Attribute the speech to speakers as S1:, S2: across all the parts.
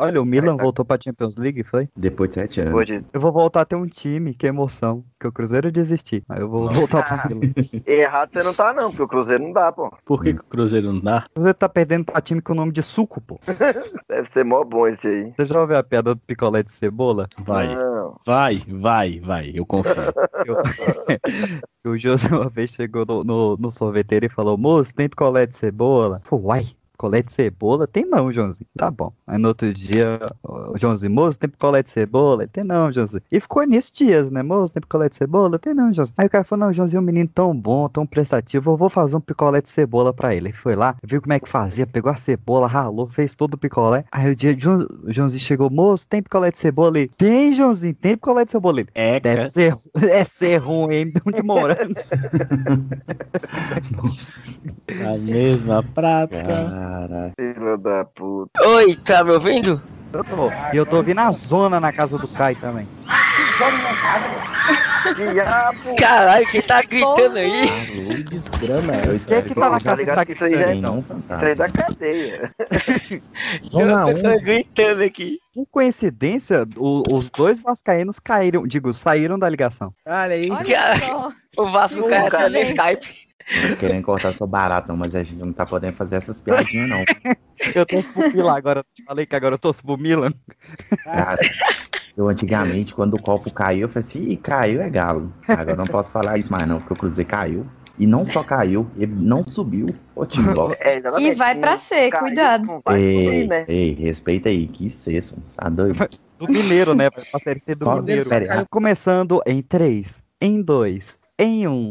S1: Olha, o Milan voltou pra Champions League, foi?
S2: Depois de sete anos.
S3: Hoje,
S1: Eu vou voltar a ter um time, que emoção. Que o Cruzeiro desistir. Aí eu vou voltar pro Milan.
S3: errado você não tá, não, porque o Cruzeiro não dá, pô.
S4: Por que, que o Cruzeiro não dá?
S1: O Cruzeiro tá perdendo pra time com o nome de suco, pô.
S3: Deve ser mó bom esse aí.
S1: Você já ouviu a piada do picolé de cebola?
S4: Vai,
S3: Não.
S4: vai, vai, vai, eu confio.
S1: Que o José uma vez chegou no, no, no sorveteiro e falou, moço, tem picolé de cebola? Pô, uai, picolé de cebola? Tem não, Joãozinho. Tá bom. Aí no outro dia, o Joãozinho, moço, tem picolé de cebola? Tem não, Joãozinho. E ficou nisso dias, né? Moço, tem picolé de cebola? Tem não, Joãozinho. Aí o cara falou, não, Joãozinho é um menino tão bom, tão prestativo, eu vou fazer um picolé de cebola pra ele. Ele foi lá, viu como é que fazia, pegou a cebola, ralou, fez todo o picolé. Aí o dia, João, o Joãozinho chegou, moço, tem picolé de cebola? Ele, tem, Joãozinho, tem picolé de cebola? Ele,
S4: É,
S1: Deve
S4: cara.
S1: ser, é ser ruim, hein? De onde morando.
S4: a mesma prata.
S2: Cara,
S3: Filho da puta.
S5: Oi, tá me ouvindo?
S1: Eu tô. E eu tô ouvindo a zona na casa do Kai também.
S3: Diabo!
S5: Caralho, quem tá gritando aí?
S4: Alô, desgrama é essa?
S1: Quem é que tá na
S3: Tá
S1: casa Kai?
S3: que isso aí já é,
S2: não,
S3: isso aí é da cadeia.
S5: Tem uma
S2: Zona
S5: pessoa
S2: 11.
S5: gritando aqui.
S1: Por coincidência, o- os dois vascaínos caíram, digo, saíram da ligação.
S5: Olha aí.
S6: Olha só.
S5: O Vasco caiu até no. Skype.
S2: Tô querendo cortar seu barato, não, mas a gente não tá podendo fazer essas piadinhas, não.
S1: Eu pro Milan agora. eu Falei que agora eu Milan.
S2: Cara, eu antigamente, quando o copo caiu, eu falei assim, Ih, caiu é galo. Agora eu não posso falar isso mais não, porque o Cruzeiro caiu. E não só caiu, ele não subiu. Ô, time.
S3: É.
S6: E vai pra ser,
S3: Caiu,
S6: cuidado.
S3: não subir,
S2: Ei,
S3: né?
S2: ei, respeita aí, que cessa. Tá doido?
S1: Do Mineiro, né? Pra série C do Mineiro.
S2: série?
S1: Começando em 3, em 2, em 1.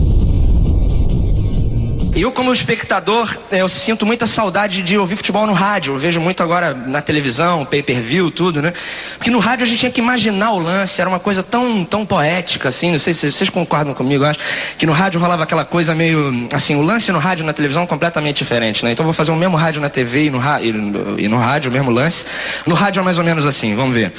S7: Eu, como espectador, eu sinto muita saudade de ouvir futebol no rádio. Eu vejo muito agora na televisão, pay-per-view, tudo, né? Porque no rádio a gente tinha que imaginar o lance, era uma coisa tão, tão poética, assim. Não sei se vocês concordam comigo, eu acho. Que no rádio rolava aquela coisa meio. Assim, o lance no rádio e na televisão é completamente diferente, né? Então eu vou fazer o mesmo rádio na TV e no, e no, e no rádio, o mesmo lance. No rádio é mais ou menos assim, vamos ver.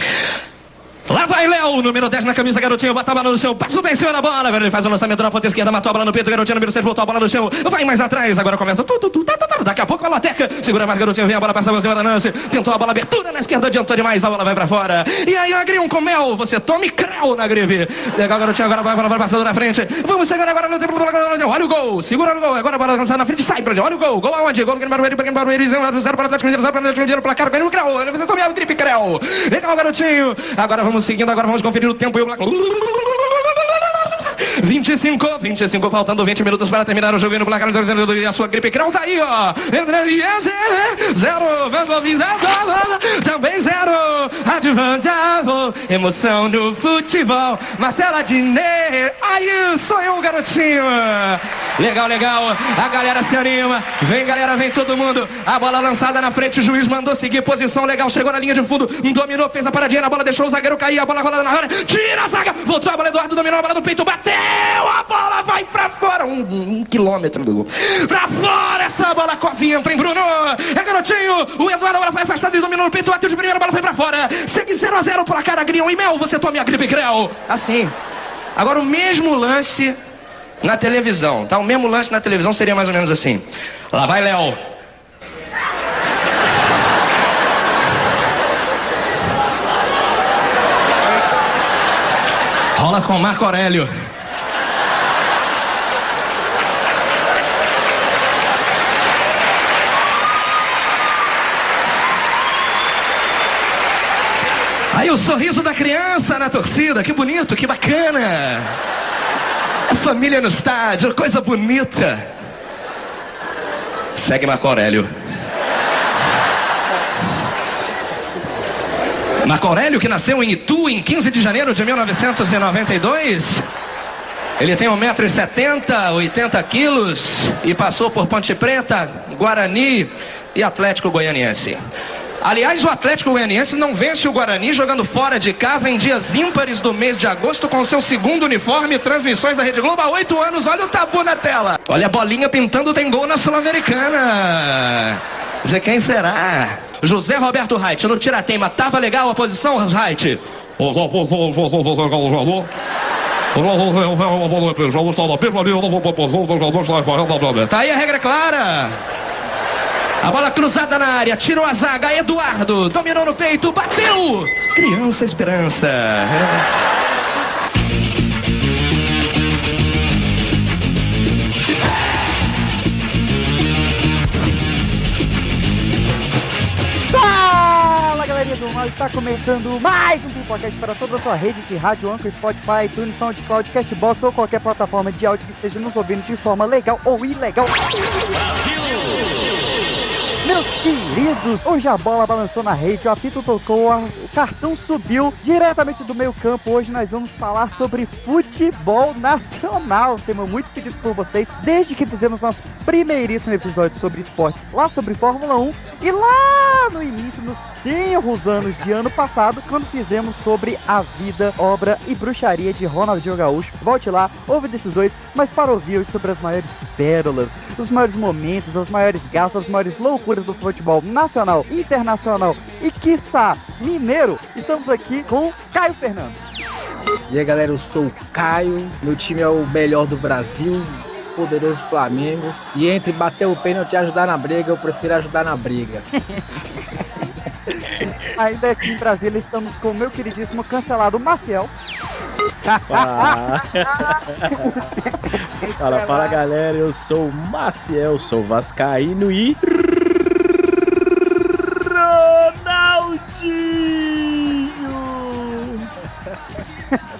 S7: Lá vai Léo, número 10 na camisa, garotinho, bota a bola no chão, passou bem em cima da bola, agora ele faz o lançamento na ponta esquerda, matou a bola no peito, garotinho, número 6, voltou a bola no chão, vai mais atrás, agora começa, tu, tu, tu, tá, tá, tá, daqui a pouco a Loteca, segura mais garotinho, vem a bola, passa por cima da Nancy, tentou a bola, abertura na esquerda, adiantou demais, a bola vai pra fora, e aí Agrião com mel, você tome creu na greve, legal garotinho, agora vai, bola vai passando na frente, vamos chegar agora no tempo, olha o gol, segura o gol, agora a bola lançada na frente, sai pra ele, olha o gol, gol aonde, gol Grêmio Barueri, Grêmio Barueri, 0 para o Atlético Mineiro, 0 para o Atlético Mineiro, placar, ganhou o creu, você tome a gripe creu, legal garotinho, agora vamos seguindo, agora vamos conferir o tempo e placar. 25, 25, faltando 20 minutos para terminar o jogo e no placar e a sua gripe creu tá aí, ó. André Dias, zero, vandalizado, também zero, advantado, emoção no futebol. Marcela Diné, aí sou eu, garotinho. Legal, legal, a galera se anima, vem galera, vem todo mundo. A bola lançada na frente, o juiz mandou seguir posição legal, chegou na linha de fundo, dominou, fez a paradinha na bola, deixou o zagueiro cair, a bola rolada na área, tira a zaga, voltou a bola, Eduardo dominou a bola no peito, bateu, a bola vai pra fora, um, um- quilômetro do gol. Pra fora, essa bola quase entra em Bruno, é garotinho, o Eduardo agora foi afastado e dominou no peito, bateu de primeira, a bola foi pra fora, segue 0 a 0 placar, Agrião e Mel, você tome a gripe creu. Assim, agora o mesmo lance na televisão, tá? O mesmo lance na televisão seria mais ou menos assim. Lá vai Léo. Rola com Marco Aurélio. Aí o sorriso da criança na torcida, que bonito, que bacana. A família no estádio, coisa bonita. Segue Marco Aurélio. Marco Aurélio, que nasceu em Itu em 15 de janeiro de 1992. Ele tem 1,70m, 80 quilos e passou por Ponte Preta, Guarani e Atlético Goianiense. Aliás, o Atlético Goianiense não vence o Guarani jogando fora de casa em dias ímpares do mês de agosto com seu segundo uniforme e transmissões da Rede Globo há oito anos. Olha o tabu na tela. Olha a bolinha pintando, tem gol na Sul-Americana. Dizer quem será? José Roberto Reit, no Tiratema, tava legal a posição, Reit?
S6: É
S7: Tá aí a regra clara. A bola cruzada na área, tirou a zaga, Eduardo, dominou no peito, bateu! Criança Esperança.
S1: Fala galerinha do mal, está começando mais um Pipocast para toda a sua rede de rádio, Anchor, Spotify, iTunes, SoundCloud, Castbox ou qualquer plataforma de áudio que esteja nos ouvindo de forma legal ou ilegal. Meus queridos, hoje a bola balançou na rede, o apito tocou, o cartão subiu diretamente do meio campo. Hoje nós vamos falar sobre futebol nacional, tema muito pedido por vocês, desde que fizemos nosso primeiríssimo episódio sobre esportes, lá sobre Fórmula 1, e lá no início, nos tenros anos de ano passado, quando fizemos sobre a vida, obra e bruxaria de Ronaldinho Gaúcho. Volte lá, ouve desses dois, mas para ouvir sobre as maiores pérolas, os maiores momentos, as maiores gastas, as maiores loucuras do futebol nacional, internacional e, quiçá, mineiro, estamos aqui com Caio Fernando.
S8: E aí galera, eu sou o Caio, meu time é o melhor do Brasil, poderoso Flamengo. E entre bater o pênalti e ajudar na briga, eu prefiro ajudar na briga.
S1: Ainda aqui em Brasília estamos com o meu queridíssimo cancelado Maciel.
S4: Fala. fala, fala galera, eu sou o Maciel, sou vascaíno e... Ronaldinho!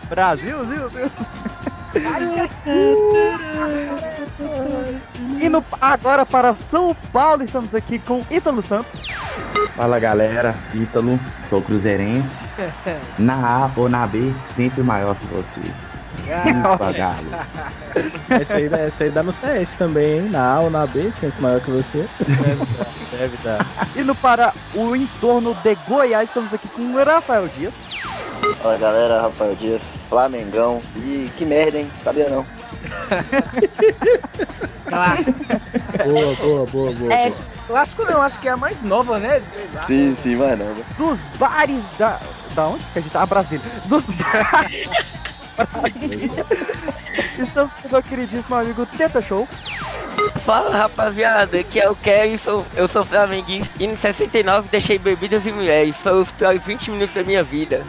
S1: Brasil, Zil. E no, agora para São Paulo estamos aqui com Ítalo Santos.
S2: Fala galera, Ítalo, sou cruzeirense. Na A ou na B, sempre maior que você. Ufa, galo.
S4: Essa aí, essa aí dá no CS também, hein? Na A ou na B, sempre maior que você. Deve dar, deve dar.
S1: E no para o entorno de Goiás estamos aqui com o Rafael Dias.
S3: Fala galera, Rafael Dias, Flamengão. E que merda, hein? Sabia não.
S4: Boa, boa, boa, boa.
S8: É,
S4: boa.
S8: clássico não, acho que é a mais nova, né? Sei lá.
S3: Sim, sim, né?
S1: Dos bares da. Da onde que a gente tá? Ah, Brasília. Dos bares. Estamos com o queridíssimo amigo Teta Show.
S5: Fala rapaziada, aqui é o Kevin, sou, eu sou flamenguista e em 69 deixei bebidas e mulheres. Foram os piores 20 minutos da minha vida.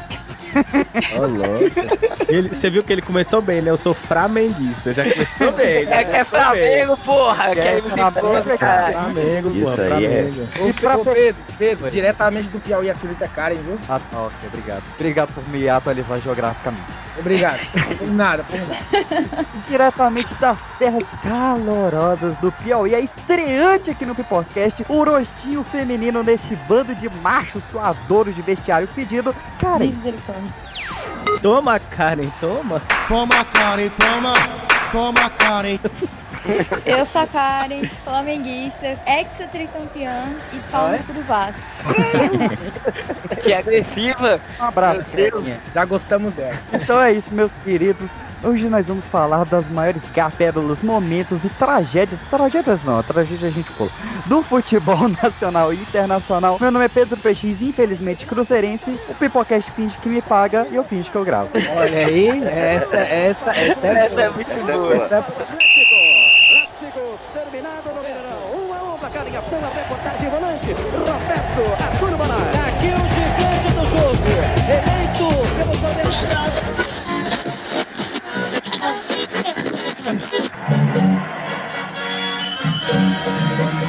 S4: Ele, você viu que ele começou bem, né? Eu sou flamenguista, já começou bem. já
S5: É que é. Flamengo, porra!
S1: É,
S5: Quer me
S1: Flamengo, cara.
S4: Flamengo,
S2: Isso aí é-
S4: Flamengo.
S8: Ô,
S1: E pra
S8: Pedro, Pedro, diretamente do Piauí, a senhorita Karen, viu?
S1: Ah, tá, ok, obrigado. Obrigado por me atualizar geograficamente.
S8: Obrigado. por nada, por nada.
S1: Diretamente das terras calorosas do Piauí, a estreante aqui no Pipocast, o rostinho feminino nesse bando de machos suadouros de vestiário pedido. Cara,
S9: Misericórdia.
S4: Toma, Karen, toma.
S10: Toma, Karen, toma, toma, Karen.
S9: Eu sou a Karen, flamenguista, ex-tricampeã e pau no cu do Vasco.
S5: Que agressiva!
S1: um abraço, Carinha.
S8: já gostamos dela.
S1: Então é isso, meus queridos. Hoje nós vamos falar das maiores pérolas, momentos e tragédias. Tragédias não, a tragédia a gente pula. Do futebol nacional e internacional. Meu nome é Pedro Peixes, infelizmente cruzeirense. O Pipocast finge que me paga e eu finge que eu gravo.
S8: Olha aí, essa, essa, essa é,
S5: Essa é muito
S3: Essa
S5: boa.
S8: Essa é
S1: Terminado no Mineirão. 1 a 1 pra cada ligação, a reportagem volante. Roberto Arturo Bonar.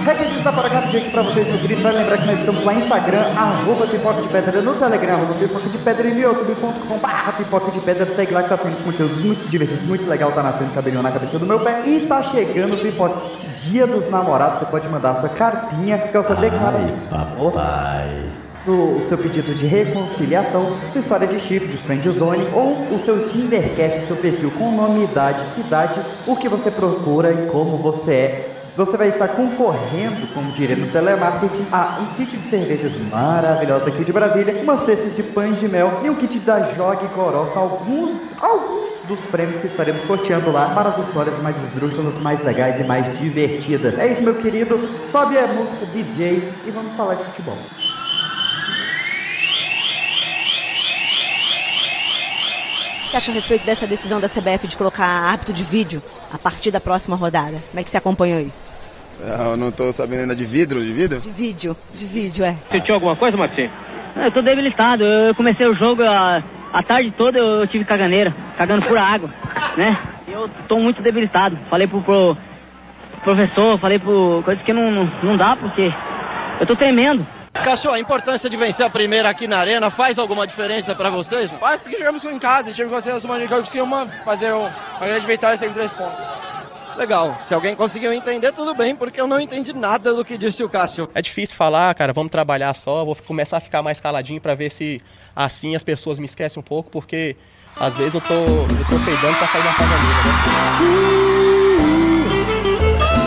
S1: Requisitos da Paracatu aqui pra vocês Gris. Vai lembrar que nós estamos lá no Instagram, arroba pipoca de pedra, no Telegram, arroba pipoca de pedra e no youtube.com barra pipoca de pedra. Segue lá que tá sendo conteúdos muito divertidos, muito legal, tá nascendo cabelinho na cabeça do meu pé. E tá chegando o pipoca dia dos namorados. Você pode mandar a sua cartinha, que é o seu declaração
S2: Papai.
S1: O seu pedido de reconciliação, sua história de chip, de friend zone ou o seu Tindercast, seu perfil com nome, idade, cidade, o que você procura e como você é. Você vai estar concorrendo, como diria no telemarketing, a um kit de cervejas maravilhosa aqui de Brasília, uma cesta de pães de mel e um kit da Jogue Coroça, alguns, alguns dos prêmios que estaremos sorteando lá para as histórias mais esdrúxulas, mais legais e mais divertidas. É isso, meu querido. Sobe a música DJ e vamos falar de futebol.
S11: Você acha a respeito dessa decisão da CBF de colocar árbitro de vídeo a partir da próxima rodada? Como é que você acompanhou isso?
S12: Eu não tô sabendo ainda de vidro, de vidro?
S11: De vídeo, de vídeo, é.
S13: Você tinha alguma coisa, Marcinho? Eu tô debilitado. Eu comecei o jogo a, a tarde toda eu tive caganeira, cagando pura água, né? Eu tô muito debilitado. Falei pro, pro professor, falei pro coisas que não, não, não dá porque eu tô tremendo.
S14: Cássio, a importância de vencer a primeira aqui na arena faz alguma diferença pra vocês? Mano?
S15: Faz porque jogamos em casa, tivemos que fazer a soma de uma, fazer uma grande vitória sem três pontos.
S14: Legal, se alguém conseguiu entender, tudo bem, porque eu não entendi nada do que disse o Cássio.
S16: É difícil falar, cara, vamos trabalhar só, vou começar a ficar mais caladinho pra ver se assim as pessoas me esquecem um pouco, porque às vezes eu tô, eu tô peidando pra sair da casa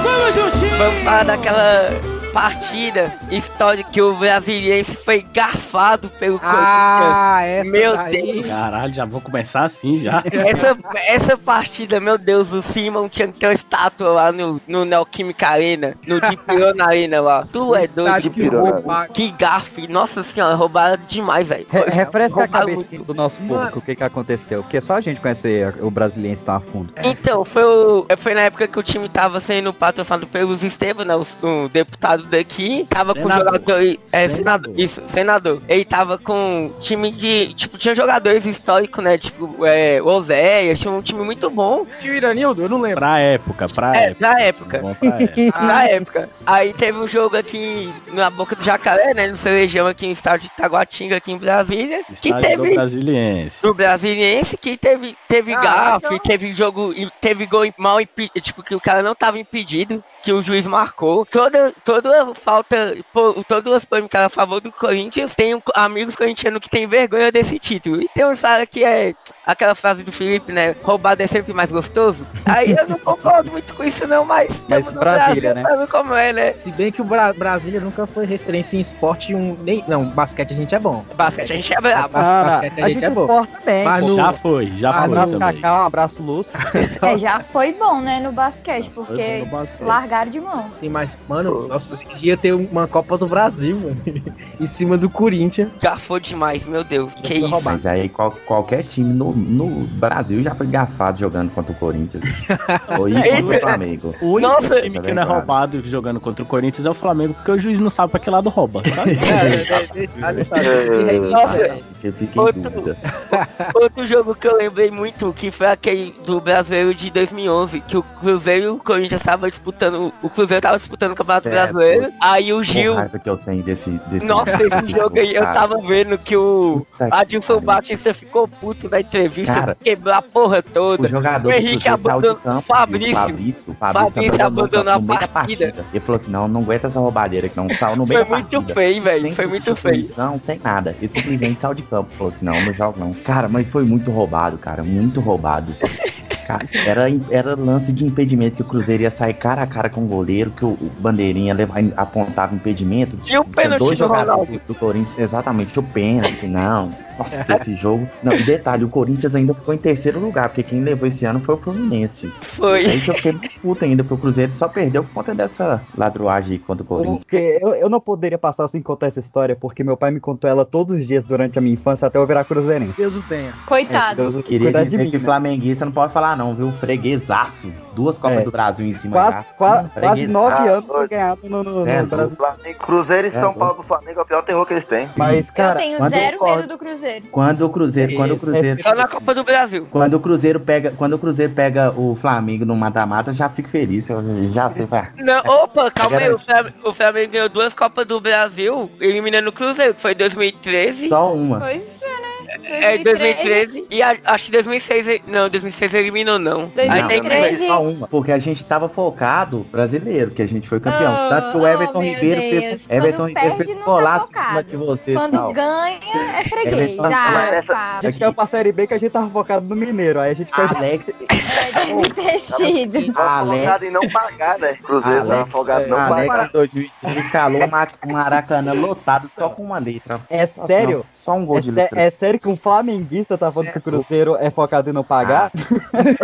S5: Vamos, Justinho! Vamos falar daquela partida histórica que o brasiliense foi garfado pelo
S4: Ah, essa
S5: Meu
S4: daí.
S5: Deus!
S4: Caralho, já vou começar assim já.
S5: Essa, essa partida, meu Deus, o Simon tinha que ter uma estátua lá no, no Neoquímica Arena, no de Pirona Arena lá. Tu é doido de
S1: que roubaram.
S5: Que gafe. Nossa senhora, roubaram demais, velho.
S1: Re- refresca a cabeça do nosso público o que, que aconteceu. Porque só a gente conhece o brasileiro tão a fundo.
S5: Então, foi, o- foi na época que o time tava sendo patrocinado pelos Estevam, né? O, o deputado daqui. Tava com
S4: Senador.
S5: jogadores. É, senador. Isso, senador. Ele tava com time de. Tipo, tinha jogadores históricos, né? Tipo, é, o Oséias, tinha um time muito bom.
S4: Tio Iranildo, eu não lembro. Pra época, pra
S5: É,
S4: época.
S5: na época.
S4: Bom pra época.
S5: Na época. Aí teve um jogo aqui na Boca do Jacaré, né? No Cerejão aqui no estádio de Taguatinga, aqui em Brasília. que
S4: Estádio do
S5: teve.
S4: Brasiliense.
S5: Do Brasiliense que teve, teve
S4: Ah,
S5: gafe, teve jogo, e teve gol mal impedido, tipo, que o cara não tava impedido, que o juiz marcou. Toda, toda falta, pô, todas as polêmicas a favor do Corinthians, tem um- amigos corintianos que tem vergonha desse título. E tem um cara que é aquela frase do Felipe, né? Roubado é sempre mais gostoso. Aí eu não concordo muito com isso não, mas,
S1: Mas Brasília,
S5: Brasil,
S1: né?
S5: Sabe como é, né?
S8: Se bem que o Bra- Brasília nunca foi referência em esporte um. Nem, não, basquete a gente é bom.
S5: Basquete a gente é brabo.
S8: Bas-
S1: Ah,
S8: basquete
S1: a gente
S8: é bom.
S1: bem.
S8: Mas no-
S4: Já foi, já
S8: Ah,
S4: foi
S1: abraço
S4: também.
S1: Cacá, um abraço Lúcio.
S9: É, já foi bom, né, no basquete, porque
S8: bom basquete.
S9: Largaram de mão.
S8: Sim, mas, mano, nossa, ia ter uma Copa do Brasil, mano. em cima do Corinthians.
S5: Garfou demais, meu Deus. Que isso?
S2: Mas aí qual- qualquer time no, no Brasil já foi gafado jogando contra o Corinthians. Ou contra o Flamengo.
S4: O único
S5: Nossa.
S4: time que não é roubado jogando contra o Corinthians é o Flamengo, porque o juiz não sabe pra que lado rouba. sabe?
S5: Nossa,
S2: Eu fiquei
S5: Outro-
S2: dúvida.
S5: Outro jogo que eu lembrei muito, que foi aquele do Brasileiro de 2011, que o Cruzeiro e o Corinthians estavam disputando, o Cruzeiro tava disputando o Campeonato
S2: Certo.
S5: Brasileiro, aí o Gil,
S2: raiva que eu tenho desse, desse
S5: nossa, esse jogo aí, eu tava vendo que o
S2: Puta que
S5: Adilson
S2: pariu.
S5: Batista ficou puto na entrevista,
S2: Cara,
S5: quebrou a porra toda,
S2: O jogador
S5: o Henrique
S2: de
S5: abandonou,
S2: campo,
S5: Fabrício,
S2: o Fabrício,
S5: Fabrício abandonou a
S2: no meio da
S5: partida.
S2: Ele falou assim, não, não aguenta essa roubadeira que não saiu no meio
S5: Foi muito
S2: partida.
S5: feio, velho, foi muito feio.
S2: substituição, sem nada. Ele simplesmente saiu de campo. Falou assim, não, não jogo não. Cara, mas foi muito roubado, cara, muito roubado. Cara, era, era lance de impedimento que o Cruzeiro ia sair cara a cara com o goleiro, que o, o bandeirinha leva, apontava impedimento.
S5: E o pênalti
S2: dois
S5: do Ronaldo?
S2: do Corinthians, exatamente, o pênalti, não. Nossa, esse jogo. Não, e detalhe, o Corinthians ainda ficou em terceiro lugar, porque quem levou esse ano foi o Fluminense.
S5: Foi.
S2: Aí que eu fiquei muito puto ainda, porque o Cruzeiro só perdeu por conta dessa ladruagem contra o Corinthians.
S1: Porque eu, eu não poderia passar sem contar essa história, porque meu pai me contou ela todos os dias durante a minha infância até eu virar cruzeirense.
S8: Deus o tenha.
S9: Coitado.
S1: Deus
S2: Eu queria dizer
S1: de mim,
S2: que
S1: né?
S2: flamenguista não pode falar não, viu? Freguesaço. Duas Copas
S1: É.
S2: do Brasil em cima
S1: Quase,
S2: já.
S1: quase, quase
S2: Freguesaço.
S1: nove anos sem ganhar no, no, no
S2: É,
S1: Brasil.
S3: Flamengo, Cruzeiro e
S2: É,
S3: São. Paulo do Flamengo é o pior terror que eles têm.
S1: Mas, cara,
S9: eu tenho zero medo do Cruzeiro.
S2: Quando o Cruzeiro, quando o Cruzeiro,
S5: Só na Copa do Brasil.
S2: quando o Cruzeiro pega, quando o Cruzeiro pega o Flamengo no mata-mata, eu já fico feliz, eu já sei, vai.
S5: Não, opa, calma aí, o. Flamengo, o Flamengo ganhou duas Copas do Brasil, eliminando o Cruzeiro, que foi 2013.
S2: Só uma.
S9: Pois é, né?
S5: É, 2013 e a- acho que 2006, ele- não, 2006 eliminou não. Aí tem que ver.
S9: 2013.
S2: Só uma, porque a gente tava focado brasileiro, que a gente foi campeão.
S9: Oh,
S2: Tanto que o
S9: oh,
S2: Everton
S9: meu
S2: Ribeiro
S9: Deus.
S2: fez,
S9: Quando
S2: Everton Ribeiro
S9: perde,
S2: fez
S9: não
S2: um
S9: tá
S2: de você.
S9: Quando
S2: tal.
S9: ganha, é freguês. Ah,
S3: essa-
S1: a gente caiu pra Série B que a gente tava focado no Mineiro, aí a gente perdeu.
S2: Alex,
S9: É, deve ter sido.
S3: Tava
S2: Alex-
S3: em não pagar, né? Cruzeiro tava
S2: Alex,
S3: folgado não
S2: Alex
S3: pagar.
S2: em 2013 calou uma- Maracanã lotado só com uma letra.
S1: É sério?
S2: não, Só um gol
S1: É,
S2: de letra.
S1: é sério que um flamenguista tá falando que o Cruzeiro é focado em não pagar?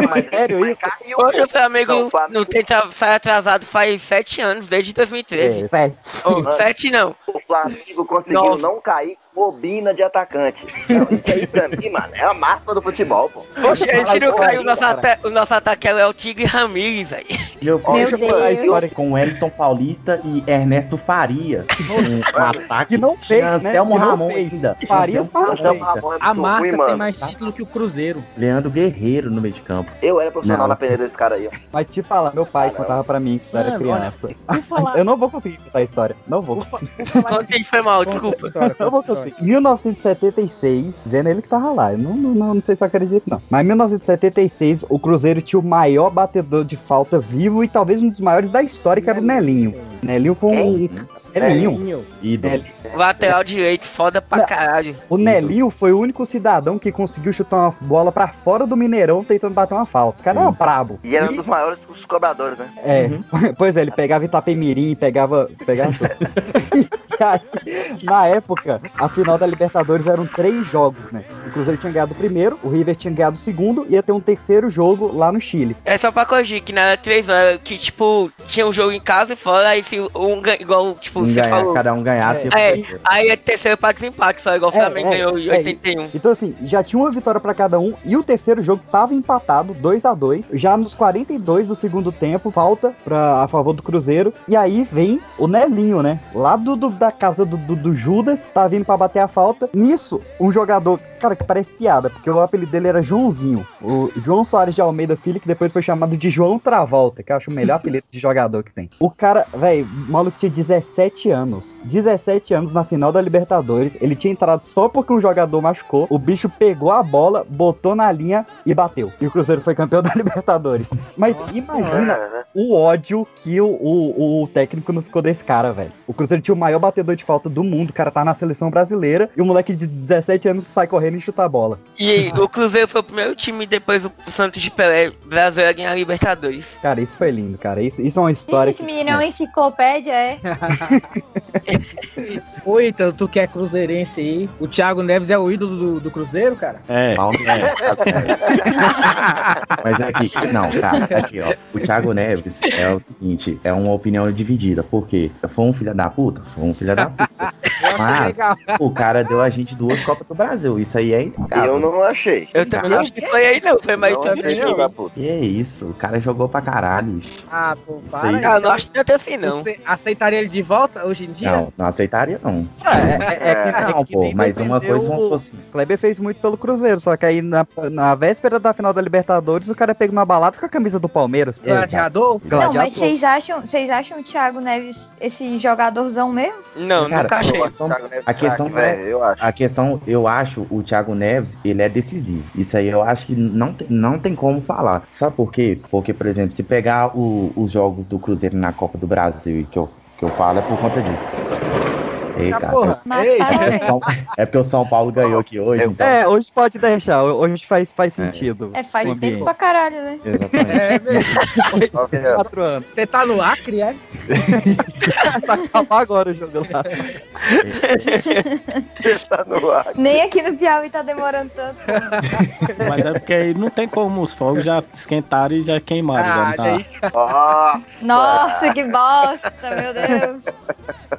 S3: Mas
S1: sério isso?
S5: Hoje o Flamengo
S3: Não,
S5: não,
S3: o Flamengo-
S5: tem tra- sai atrasado faz sete anos, desde 2013.
S1: É, sete.
S5: Ou, sete não.
S3: O Flamengo conseguiu
S5: Nove.
S3: não cair bobina de atacante. Não, isso aí pra mim, mano, é a máxima do futebol, pô.
S5: Poxa, a gente não caiu,
S3: aí,
S5: o nosso, ata- o nosso ataque é o Tigre Ramírez aí.
S2: Meu,
S9: Meu
S2: deixa eu contar a
S9: Deus.
S2: história com Wellington Paulista e Ernesto Farias. Um, um ataque
S1: Que não fez, né?
S2: Anselmo
S1: Que não
S2: Ramon
S1: fez.
S2: ainda.
S1: Farias,
S2: Anselmo Ramon
S1: não
S3: é
S8: A marca
S3: ruim,
S8: tem
S3: mano.
S8: mais título que o Cruzeiro.
S2: Leandro Guerreiro no meio de campo.
S3: Eu era profissional
S2: Não.
S3: na peneira desse cara aí.
S1: Mas te falar, meu pai contava pra mim quando eu era
S8: Mano, olha,
S1: criança. Eu não vou conseguir contar a história. Não vou conseguir.
S5: Foi mal, desculpa.
S1: Eu vou conseguir. 1976, dizendo ele que tava lá. Eu não, não, não, não sei se eu acredito, não. Mas em 1976, o Cruzeiro tinha o maior batedor de falta vivo e talvez um dos maiores da história, que era o Nelinho. Nelinho foi um. Nelinho.
S2: Ídolo.
S5: Lateral direito, foda pra caralho.
S1: O Nelinho foi o único cidadão que conseguiu chutar uma bola pra fora do Mineirão tentando bater uma falta. O cara era brabo.
S3: E era um dos maiores dos cobradores, né?
S1: É, pois é, ele pegava Itapemirim, pegava. pegava aí, na época, a final da Libertadores eram três jogos, né? O Cruzeiro tinha ganhado o primeiro, o River tinha ganhado o segundo, e ia ter um terceiro jogo lá no Chile.
S5: É só pra corrigir, que não era três, era que tipo, tinha um jogo em casa e fora, aí se um igual, tipo,
S2: Um
S5: você
S2: ganhar,
S5: falou.
S2: cada um ganhasse.
S5: É, aí é terceiro pra desempate, só igual o
S1: É,
S5: Flamengo
S1: é,
S5: ganhou em
S1: é,
S5: 81.
S1: Então, assim, já tinha uma vitória pra cada um e o terceiro jogo tava empatado, 2 a 2 Já nos 42 do segundo tempo, falta pra, a favor do Cruzeiro. E aí vem o Nelinho, né? Lá do, do- da casa do, do- do Judas, tá vindo pra bater a falta. Nisso, um jogador, cara, parece piada, porque o apelido dele era Joãozinho. O João Soares de Almeida Filho, que depois foi chamado de João Travolta, que eu acho o melhor apelido de jogador que tem. O cara, velho, o maluco tinha 17 anos. 17 anos na final da Libertadores. Ele tinha entrado só porque um jogador machucou. O bicho pegou a bola, botou na linha e bateu. E o Cruzeiro foi campeão da Libertadores. Mas imagina o ódio que o, o, o técnico não ficou desse cara, velho. O Cruzeiro tinha o maior batedor de falta do mundo. O cara tá na seleção brasileira. E o moleque de 17 anos sai correndo e chuta a bola.
S5: E o Cruzeiro foi o primeiro time depois o Santos de Pelé brasileiro a ganhar a Libertadores.
S1: Cara, isso foi lindo, cara. Isso, isso é uma história.
S9: Esse menino é uma enciclopédia, é?
S8: Oi, então, tu que é cruzeirense aí. O Thiago Neves é o ídolo do, do Cruzeiro, cara?
S4: É.
S2: Mas é aqui, não, cara, aqui, ó. O Thiago Neves é o seguinte, é uma opinião dividida. Por quê? Foi um filho da puta? Foi um filho da puta. Mas o cara deu a gente duas Copas do Brasil. Isso aí é inegável.
S3: Eu não achei.
S5: Eu também não acho que foi aí não, foi mais
S3: Não achei,
S5: não.
S3: da puta.
S2: Que isso, o cara jogou pra caralho.
S8: Ah, pô,
S2: aí.
S8: para.
S5: Ah, não acho tanto assim não.
S8: Você aceitaria ele de volta hoje em dia?
S2: Não, não aceitaria não.
S1: É, é, que-
S2: Não,
S1: é que
S2: pô, mas uma coisa vamos
S1: o-
S2: supor assim.
S1: Kleber fez muito pelo Cruzeiro, só que aí na, na véspera da final da Libertadores, o cara pega uma balada com a camisa do Palmeiras.
S8: Gladiador?
S9: Não,
S1: Gladiador.
S9: mas vocês acham, vocês acham o Thiago Neves esse jogadorzão mesmo?
S5: Não,
S2: Cara,
S5: nunca achei.
S2: a questão, a questão não é,
S3: eu acho.
S2: a questão, eu acho, o Thiago Neves, ele é decisivo. Isso aí eu acho que não tem, não tem como falar. Sabe por quê? Porque, por exemplo, se pegar o- os jogos do Cruzeiro na Copa do Brasil que eu, que eu falo é por conta disso. Ei, cara,
S1: porra.
S2: eu-
S1: Ei.
S2: é, porque o São- é porque o São Paulo ganhou aqui hoje, então.
S1: É, hoje pode deixar, hoje faz, faz sentido.
S9: É, faz
S1: o
S9: tempo
S1: ambiente.
S9: pra caralho, né?
S2: Exatamente.
S8: É mesmo.
S1: Quatro anos.
S8: Você tá no Acre, é?
S1: Só acabar agora o jogo lá.
S3: tá no ar.
S9: Nem aqui no Piauí tá demorando tanto.
S4: Mas é porque aí não tem como os fogos já esquentaram e já queimaram.
S8: Ah,
S4: já tá...
S9: Nossa, que bosta, meu Deus.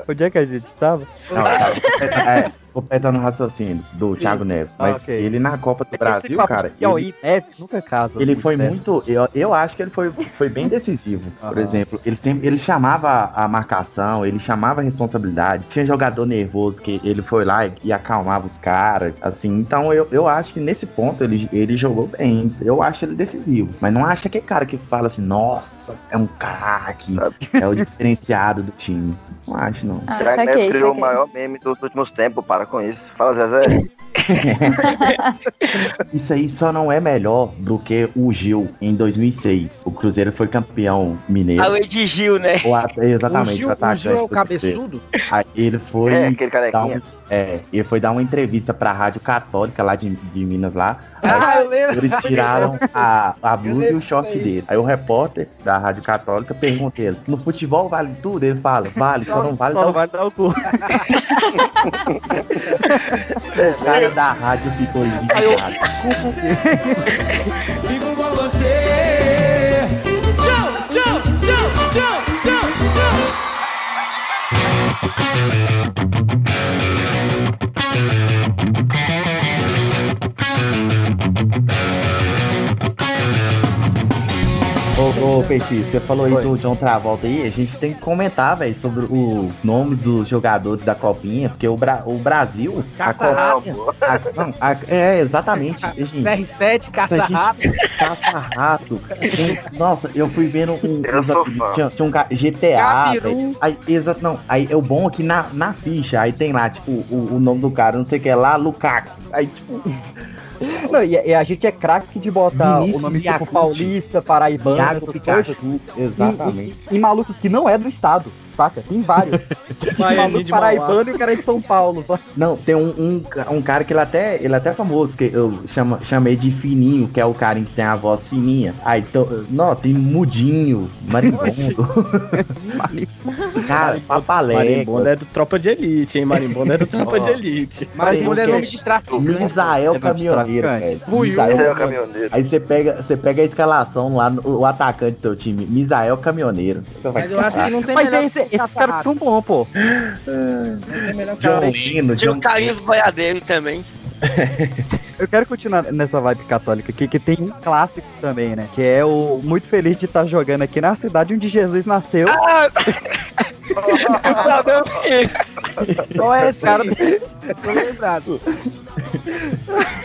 S1: Onde é que a gente tava?
S2: Não, cara, completa- é, completando o raciocínio do Thiago Neves.
S1: Ah,
S2: Mas
S1: ok.
S2: ele na Copa do Brasil, cara.
S1: de Piauí,
S2: ele-
S1: Neves, nunca casa.
S2: Ele foi
S1: certo.
S2: muito. Eu, eu acho que ele foi, foi bem decisivo. Por
S1: Aham.
S2: exemplo, ele sempre ele chamava a marcação, ele chamava a responsabilidade. Tinha jogador nervoso que ele foi lá e, e acalmava os caras. Assim, então eu, eu acho que nesse ponto ele, ele jogou bem. Eu acho ele decisivo. Mas não acho aquele cara que fala assim, nossa, é um craque, é o diferenciado do time. Não acho, não.
S9: Ah,
S3: Thiago Neves criou o maior meme dos últimos tempos, para com isso. Fala, Zezé.
S2: Isso aí só não é melhor do que o Gil em 2006. O Cruzeiro foi campeão mineiro.
S5: A lei de Gil, né?
S2: O at- exatamente,
S8: O Gil, o Gil é o cabeçudo?
S2: Aí ele foi.
S3: É, aquele
S2: dar
S3: carequinha.
S2: um- é, ele foi dar uma entrevista pra Rádio Católica lá de, de Minas lá.
S8: Ah, eu lembro.
S2: Eles tiraram a, a blusa e o short dele. Aí o repórter da Rádio Católica pergunta ele: no futebol vale tudo? Ele fala: vale, só não vale
S1: Só
S2: dar
S1: não
S2: o
S1: vai dar o cu.
S2: O cara da rádio ficou indignado.
S10: Fico com você. Tchau, tchau, tchau, tchau, tchau, tchau. Thank you.
S2: Ô, ô Peixe, você falou aí do John Travolta aí, a gente tem que comentar, velho, sobre os nomes dos jogadores da Copinha, porque o, Bra o Brasil. a- é, exatamente. gente.
S8: CR7, caça-rato.
S2: Caça-rato. Nossa, eu fui vendo um.
S3: Fã.
S2: tinha, tinha um GTA, velho. Exato, não. Aí é o bom aqui na, na ficha. Aí tem lá, tipo, o, o nome do cara, não sei o que é lá, Lukaku. Aí, tipo,
S1: Não, e, e a gente é craque de botar
S2: Vinícius
S1: o nome tipo paulista, paraibano,
S2: Thiago
S1: essas
S2: Pikachu.
S1: coisas.
S2: Exatamente.
S1: E, e- e maluco que não é do estado, saca? Tem vários.
S4: Baianinho
S1: maluco paraibano e o cara é de São Paulo. Só.
S2: Não, tem um, um, um cara que ele até, ele é até famoso, que eu chama, chamei de Fininho, que é o cara que tem a voz fininha. Aí, então, não, tem Mudinho, Marimbondo. cara, Papalé.
S4: Marimbondo é do Tropa de Elite, hein? Marimbondo é do Tropa de Elite.
S8: Marimbondo é nome de traficante.
S2: Misael
S1: É
S2: Caminhoneiro, velho. Misael
S3: é caminhoneiro.
S2: Aí você pega, você pega a escalação lá, no, o atacante do seu time, Misael Caminhoneiro.
S8: Mas eu acho que não tem
S1: Mas
S8: melhor
S1: esse- esses caras que são bons, pô.
S2: John. Lino,
S5: Tinha o Carlinhos Boiadeiro também.
S1: Eu quero continuar nessa vibe católica aqui, que tem um clássico também, né? Que é o Muito Feliz de estar jogando aqui na cidade onde Jesus nasceu.
S5: Ah! Não,
S1: Qual é esse cara?
S8: Tô lembrado.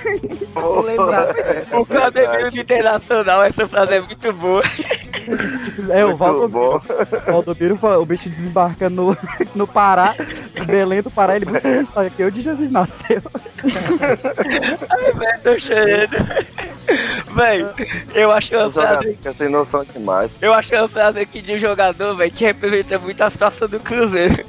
S5: O Claudemiro de Internacional, essa frase é muito boa.
S1: É, o Valdomiro. O Valdomiro, o bicho desembarca no, no Pará, em Belém do Pará, ele muito estar aqui onde Jesus nasceu.
S5: Ai, velho, tô chorando. Véi, eu acho uma
S3: O
S5: frase.
S3: fica sem noção demais.
S5: Eu acho uma frase aqui de um jogador, velho, que representa muito a situação do Cruzeiro.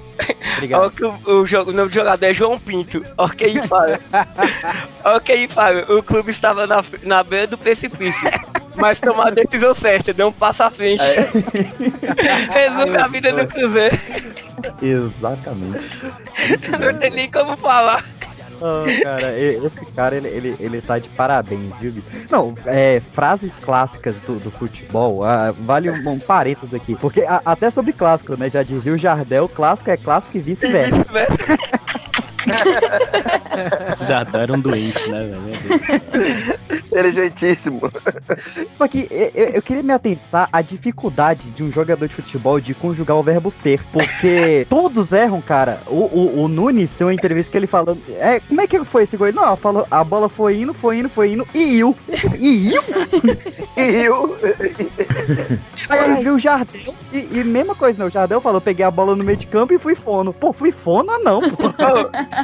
S5: Que o, o, o nome do jogador é João Pinto. Olha que ele fala. O clube estava na, na beira do precipício. Mas tomou a decisão certa, deu um passo à frente. Resume a vida do Cruzeiro.
S2: Exatamente.
S5: Não tem nem como falar.
S1: Ah, cara, e- esse cara, ele, ele, ele tá de parabéns, viu? bicho? Não, é, frases clássicas do, do futebol, ah, vale um, um parênteses aqui. Porque a- até sobre clássico, né? Já dizia o Jardel, clássico é clássico e vice-versa.
S4: Esse Jardel era um doente, né, velho?
S3: Inteligentíssimo.
S1: Só que eu, eu- eu queria me atentar à dificuldade de um jogador de futebol de conjugar o verbo ser. Porque todos erram, cara. O, o, o Nunes tem uma entrevista que ele fala. É, como é que foi esse gol? Não, ela falou, a bola foi indo, foi indo, foi indo. E iu. E iu.
S3: E eu.
S1: Aí ele viu o Jardel. E, e mesma coisa, né? O Jardel falou: peguei a bola no meio de campo e fui fono. Pô, fui fono, não, pô.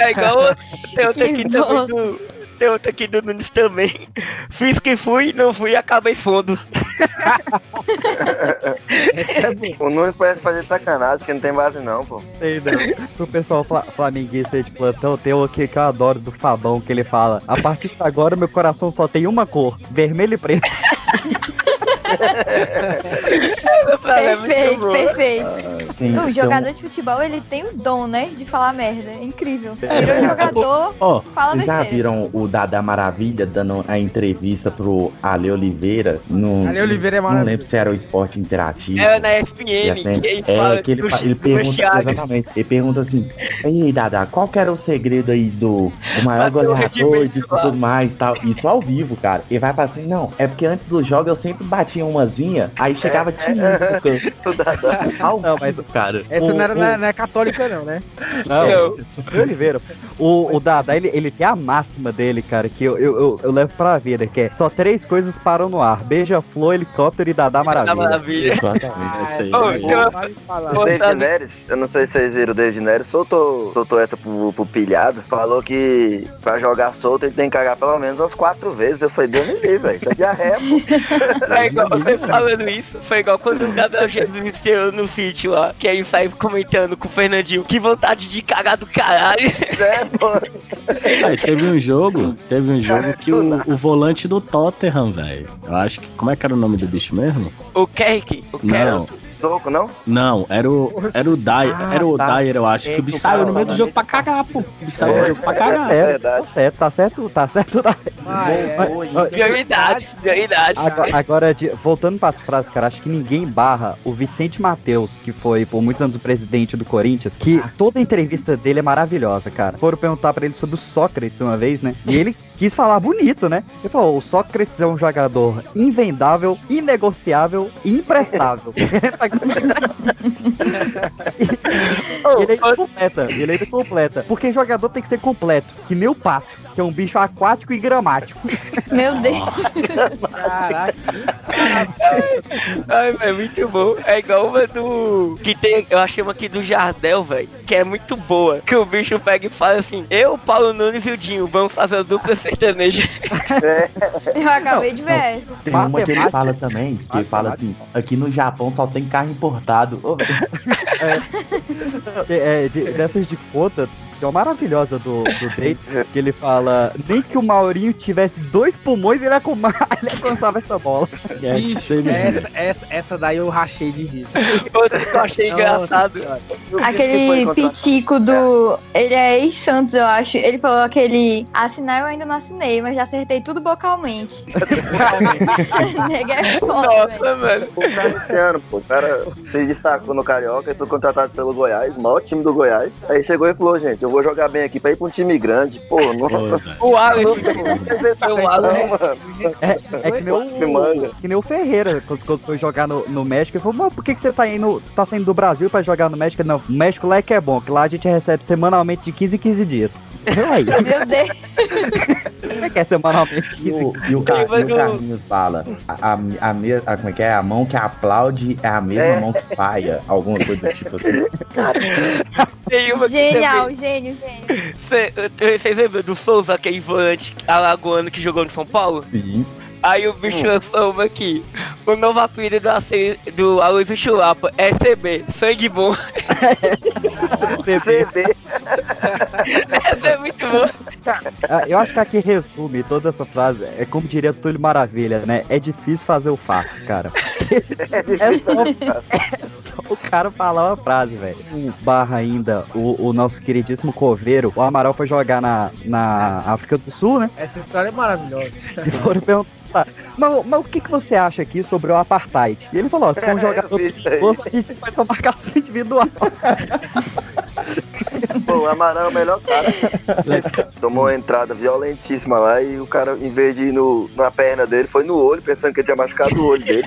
S5: É igual tem outra
S9: Que
S5: aqui também do. Tem outra aqui do Nunes também. Fiz que fui, não fui e acabei fundo.
S3: O Nunes parece fazer sacanagem, que não tem base não, pô.
S1: Sei não. Pro pessoal fla flamenguista de plantão, tem o aqui que eu adoro do Fabão, que ele fala: A partir de agora, meu coração só tem uma cor: vermelho e preto.
S9: Perfeito, perfeito.
S2: Tem-
S9: o
S2: tem
S9: jogador de futebol, ele tem o dom, né? De falar merda. É incrível. Virou jogador,
S2: Ó,
S9: fala
S2: vocês já
S9: besteira.
S2: viram o Dada Maravilha dando a entrevista pro Ale Oliveira? No,
S8: Ale Oliveira é
S2: Não
S8: maravilhoso.
S2: lembro se era o esporte interativo.
S5: Era na
S2: E
S5: ESPN,
S2: assim,
S5: que ele
S2: é,
S5: fala
S2: que ele,
S5: do,
S2: ele pergunta, exatamente, ele pergunta assim, e aí, Dada, qual que era o segredo aí do o maior goleador de tudo mais e tal? Isso ao vivo, cara. Ele vai falar assim, não, é porque antes do jogo eu sempre batia umazinha, aí chegava tinindo Ao
S1: Não, mas
S2: cara.
S8: Essa
S1: O-
S8: não, era,
S1: o-
S8: não é- não é católica, não, né?
S1: Não,
S5: Eu.
S1: o Oliveira. O, o Dada, ele, ele tem a máxima dele, cara, que eu, eu, eu, eu levo pra vida, que é só três coisas param no ar: beija-flor, helicóptero e Dada Maravilha.
S5: maravilha.
S2: Exatamente.
S4: Aí.
S8: falar.
S5: Ô,
S3: O David
S5: Davi.
S3: Neres, eu não sei se vocês viram, o David Neres soltou, soltou essa pro, pro pilhado, falou que pra jogar solto ele tem que cagar pelo menos umas quatro vezes. Eu falei, Deus me livre, velho, tá diarreia, pô.
S5: É igual você falando isso, foi igual quando o Gabriel Jesus estreou no sítio lá, que aí saiu comentando com o Fernandinho, que vontade de cagar do caralho.
S3: É, pô.
S4: Aí, teve um jogo, teve um jogo que o, o volante do Tottenham, velho. Eu acho que. Como é que era o nome do bicho mesmo?
S5: O Kerk, o
S4: Não.
S3: Soco, não?
S4: não, era o. Era o Dyer,
S2: Ah,
S4: era o
S2: tá.
S4: Dyer, eu acho.
S2: É
S4: que o bicho
S2: cara
S4: saiu no meio do jogo pra cagar, pô. O bicho saiu
S3: É,
S4: do jogo pra
S1: Tá
S4: cagar.
S1: certo,
S3: verdade.
S1: tá certo, tá certo, tá certo. Tá.
S8: Ah, é.
S1: Mas-
S5: Prioridade, prioridade.
S1: Agora, agora, voltando para as frases, cara, acho que ninguém barra o Vicente Mateus, que foi por muitos anos o presidente do Corinthians, que toda entrevista dele é maravilhosa, cara. Foram perguntar pra ele sobre o Sócrates uma vez, né? E ele quis falar bonito, né? Ele falou: o Sócrates é um jogador invendável, inegociável e imprestável. ele ainda completa, ele ainda completa. Porque jogador tem que ser completo, que nem o pato, que é um bicho aquático e gramático.
S9: Meu Deus.
S8: Caraca.
S5: Ai, velho, muito bom. É igual uma do. Que tem. Eu achei uma aqui do Jardel, velho. Que é muito boa. Que o bicho pega e fala assim: Eu, Paulo Nunes e o Dinho, vamos fazer a dupla sertaneja.
S9: Eu acabei de ver essa.
S2: Tem uma que ele fala também, que ele fala assim, aqui no Japão só tem carro importado. Velho.
S1: É, de- dessas de conta, uma maravilhosa do, do Date, que ele fala: nem que o Maurinho tivesse dois pulmões, ele, acoma- ele alcançava essa bola.
S4: É,
S8: Bicho, essa, essa, essa daí eu rachei de rir.
S5: Eu achei engraçado.
S9: Aquele pitico do. Ele é ex-Santos, eu acho. Ele falou aquele. Assinar eu ainda não assinei, mas já acertei tudo vocalmente. Nega é foda, velho.
S5: Nossa, mano.
S3: O cara esse ano, pô, o cara se destacou no Carioca e foi contratado pelo Goiás, o maior time do Goiás. Aí chegou e falou, gente, eu vou jogar bem aqui pra ir pra um time grande. Pô, não.
S5: O Alex.
S3: o
S5: Alex.
S3: mano.
S1: É, é que, nem o, que nem o Ferreira, quando, quando foi jogar no, no México, ele falou, mas por que, que você tá indo, tá saindo do Brasil pra jogar no México? Não, o México lá é que é bom, que lá a gente recebe semanalmente de 15 em 15 dias.
S9: Meu Deus.
S1: como é que é semanalmente 15
S2: E o, e o, Car- e o Carlinhos fala, a, a, a, me- a- como é que é? A mão que aplaude é a mesma
S3: É.
S2: mão que paia. Alguma coisa do tipo assim.
S5: Tem uma que
S9: Genial, gênio, gênio.
S5: Cê- Vocês lembram do Souza, aquele volante alagoano que jogou no São Paulo?
S2: Sim.
S5: Aí o bicho lançou uma aqui. O novo apelido do, AC do Aloysio Chulapa é CB, sangue bom.
S3: CB.
S5: Essa é muito boa.
S1: Ah, Eu acho que aqui resume toda essa frase. É como diria Túlio Maravilha, né? É difícil fazer o fácil, cara. É é só o cara falar uma frase, velho. O Barra ainda, o, o nosso queridíssimo Coveiro, o Amaral foi jogar na, na África do Sul, né?
S8: Essa história é maravilhosa.
S1: E foram perguntar, mas, mas o que, que você acha aqui sobre o Apartheid? E ele falou, ó, se for um
S3: É,
S1: jogador perigoso, a gente faz uma marcação individual.
S3: Pô, o Amaral é o melhor cara. Tomou uma entrada violentíssima lá e o cara, em vez de ir no, na perna dele, foi no olho, pensando que ele tinha machucado o olho dele.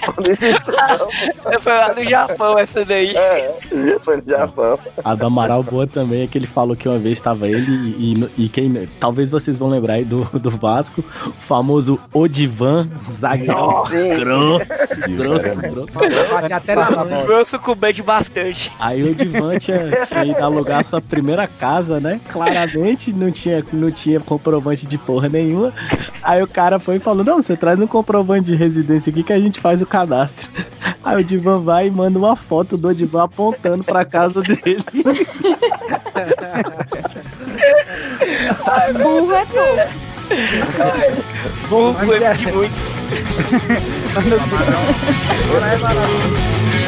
S5: Foi lá no Japão essa
S3: É, foi no Japão.
S4: A do Amaral boa também é que ele falou que uma vez estava ele e, e- e quem. Talvez vocês vão lembrar aí do, do Vasco, o famoso Odivan,
S3: Sim.
S4: grosso, grosso, grosso.
S8: Até na.
S5: Grosso com beijo bastante.
S4: Aí o Divan tinha, tinha ido alugar sua primeira casa, né? Claramente não tinha, não tinha comprovante de porra nenhuma. Aí o cara foi e falou: Não, você traz um comprovante de residência aqui que a gente faz o cadastro. Aí o Divan vai e manda uma foto do Divan apontando pra casa dele.
S9: Burro é tu.
S5: Burro é de muito.
S17: Iam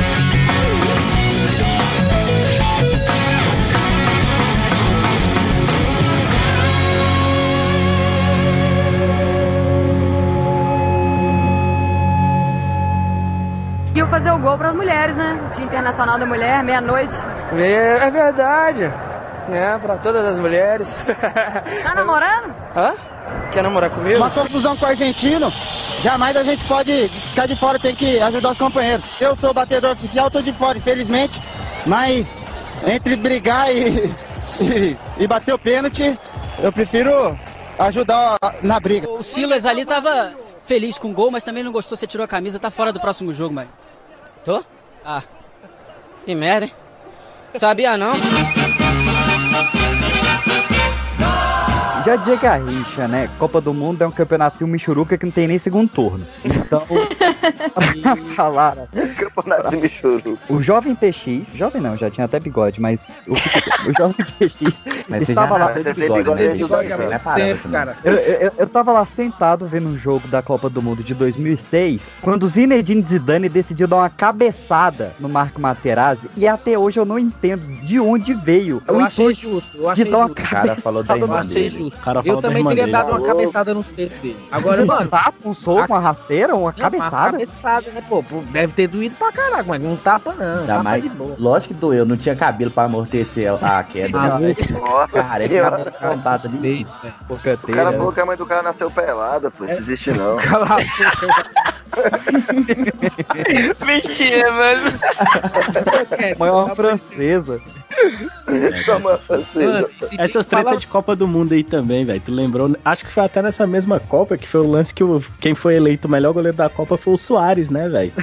S17: fazer o gol pras mulheres, né? Dia Internacional da Mulher, meia-noite.
S14: É, é verdade. Né, pra todas as mulheres.
S17: Tá namorando?
S14: Hã? Quer namorar comigo?
S18: Uma confusão com o argentino, jamais a gente pode ficar de fora, tem que ajudar os companheiros. Eu sou o batedor oficial, tô de fora, infelizmente, mas entre brigar e, e, e bater o pênalti, eu prefiro ajudar na briga.
S19: O Silas ali tava feliz com o gol, mas também não gostou, você tirou a camisa, tá fora do próximo jogo, mano.
S20: Tô?
S19: Ah.
S20: Que merda, hein? Sabia não?
S1: Já dizia Garrincha, né? Copa do Mundo é um campeonato Michuruca que não tem nem segundo turno. Então, pra falar,
S3: Campeonato de Michuru.
S1: o jovem PX, jovem não, já tinha até bigode, mas o, o jovem PX
S2: Mas você
S1: estava
S2: já
S1: lá.
S2: de
S3: Você
S2: bigode,
S3: bigode
S2: né, é parada
S8: Tempo,
S2: também.
S8: cara.
S1: Eu, eu, eu tava lá sentado vendo um jogo da Copa do Mundo de 2006, quando o Zinedine Zidane decidiu dar uma cabeçada no Marco Materazzi, e até hoje eu não entendo de onde veio
S8: Eu
S1: o
S8: achei justo, eu
S1: de
S8: achei
S1: dar uma
S8: justo.
S2: O cara falou da
S1: cabeçada
S2: irmã
S8: achei
S2: dele.
S8: Eu também teria dado uma cabeçada nos peitos dele. Agora,
S1: um
S8: mano.
S1: tapa, um soco, uma rasteira, uma
S8: Não, Uma
S1: cabeçada.
S8: cabeçada, né, pô? Deve ter doído pra caraca, mas não tapa não. Tapa
S2: mais,
S8: de boa.
S2: lógico que doeu, não tinha cabelo pra amortecer a queda.
S8: Ah,
S2: né? Cara, é
S3: senhora.
S2: cabelo contato ali.
S3: O cara falou que a mãe do cara nasceu pelada, pô. Não existe não.
S8: Cala a boca.
S5: Mentira, mano.
S1: Mãe é uma francesa.
S4: Mano, essas tretas de Copa do Mundo aí também, velho. Tu lembrou? Acho que foi até nessa mesma Copa que foi o lance que o, quem foi eleito o melhor goleiro da Copa foi o Soares, né, velho?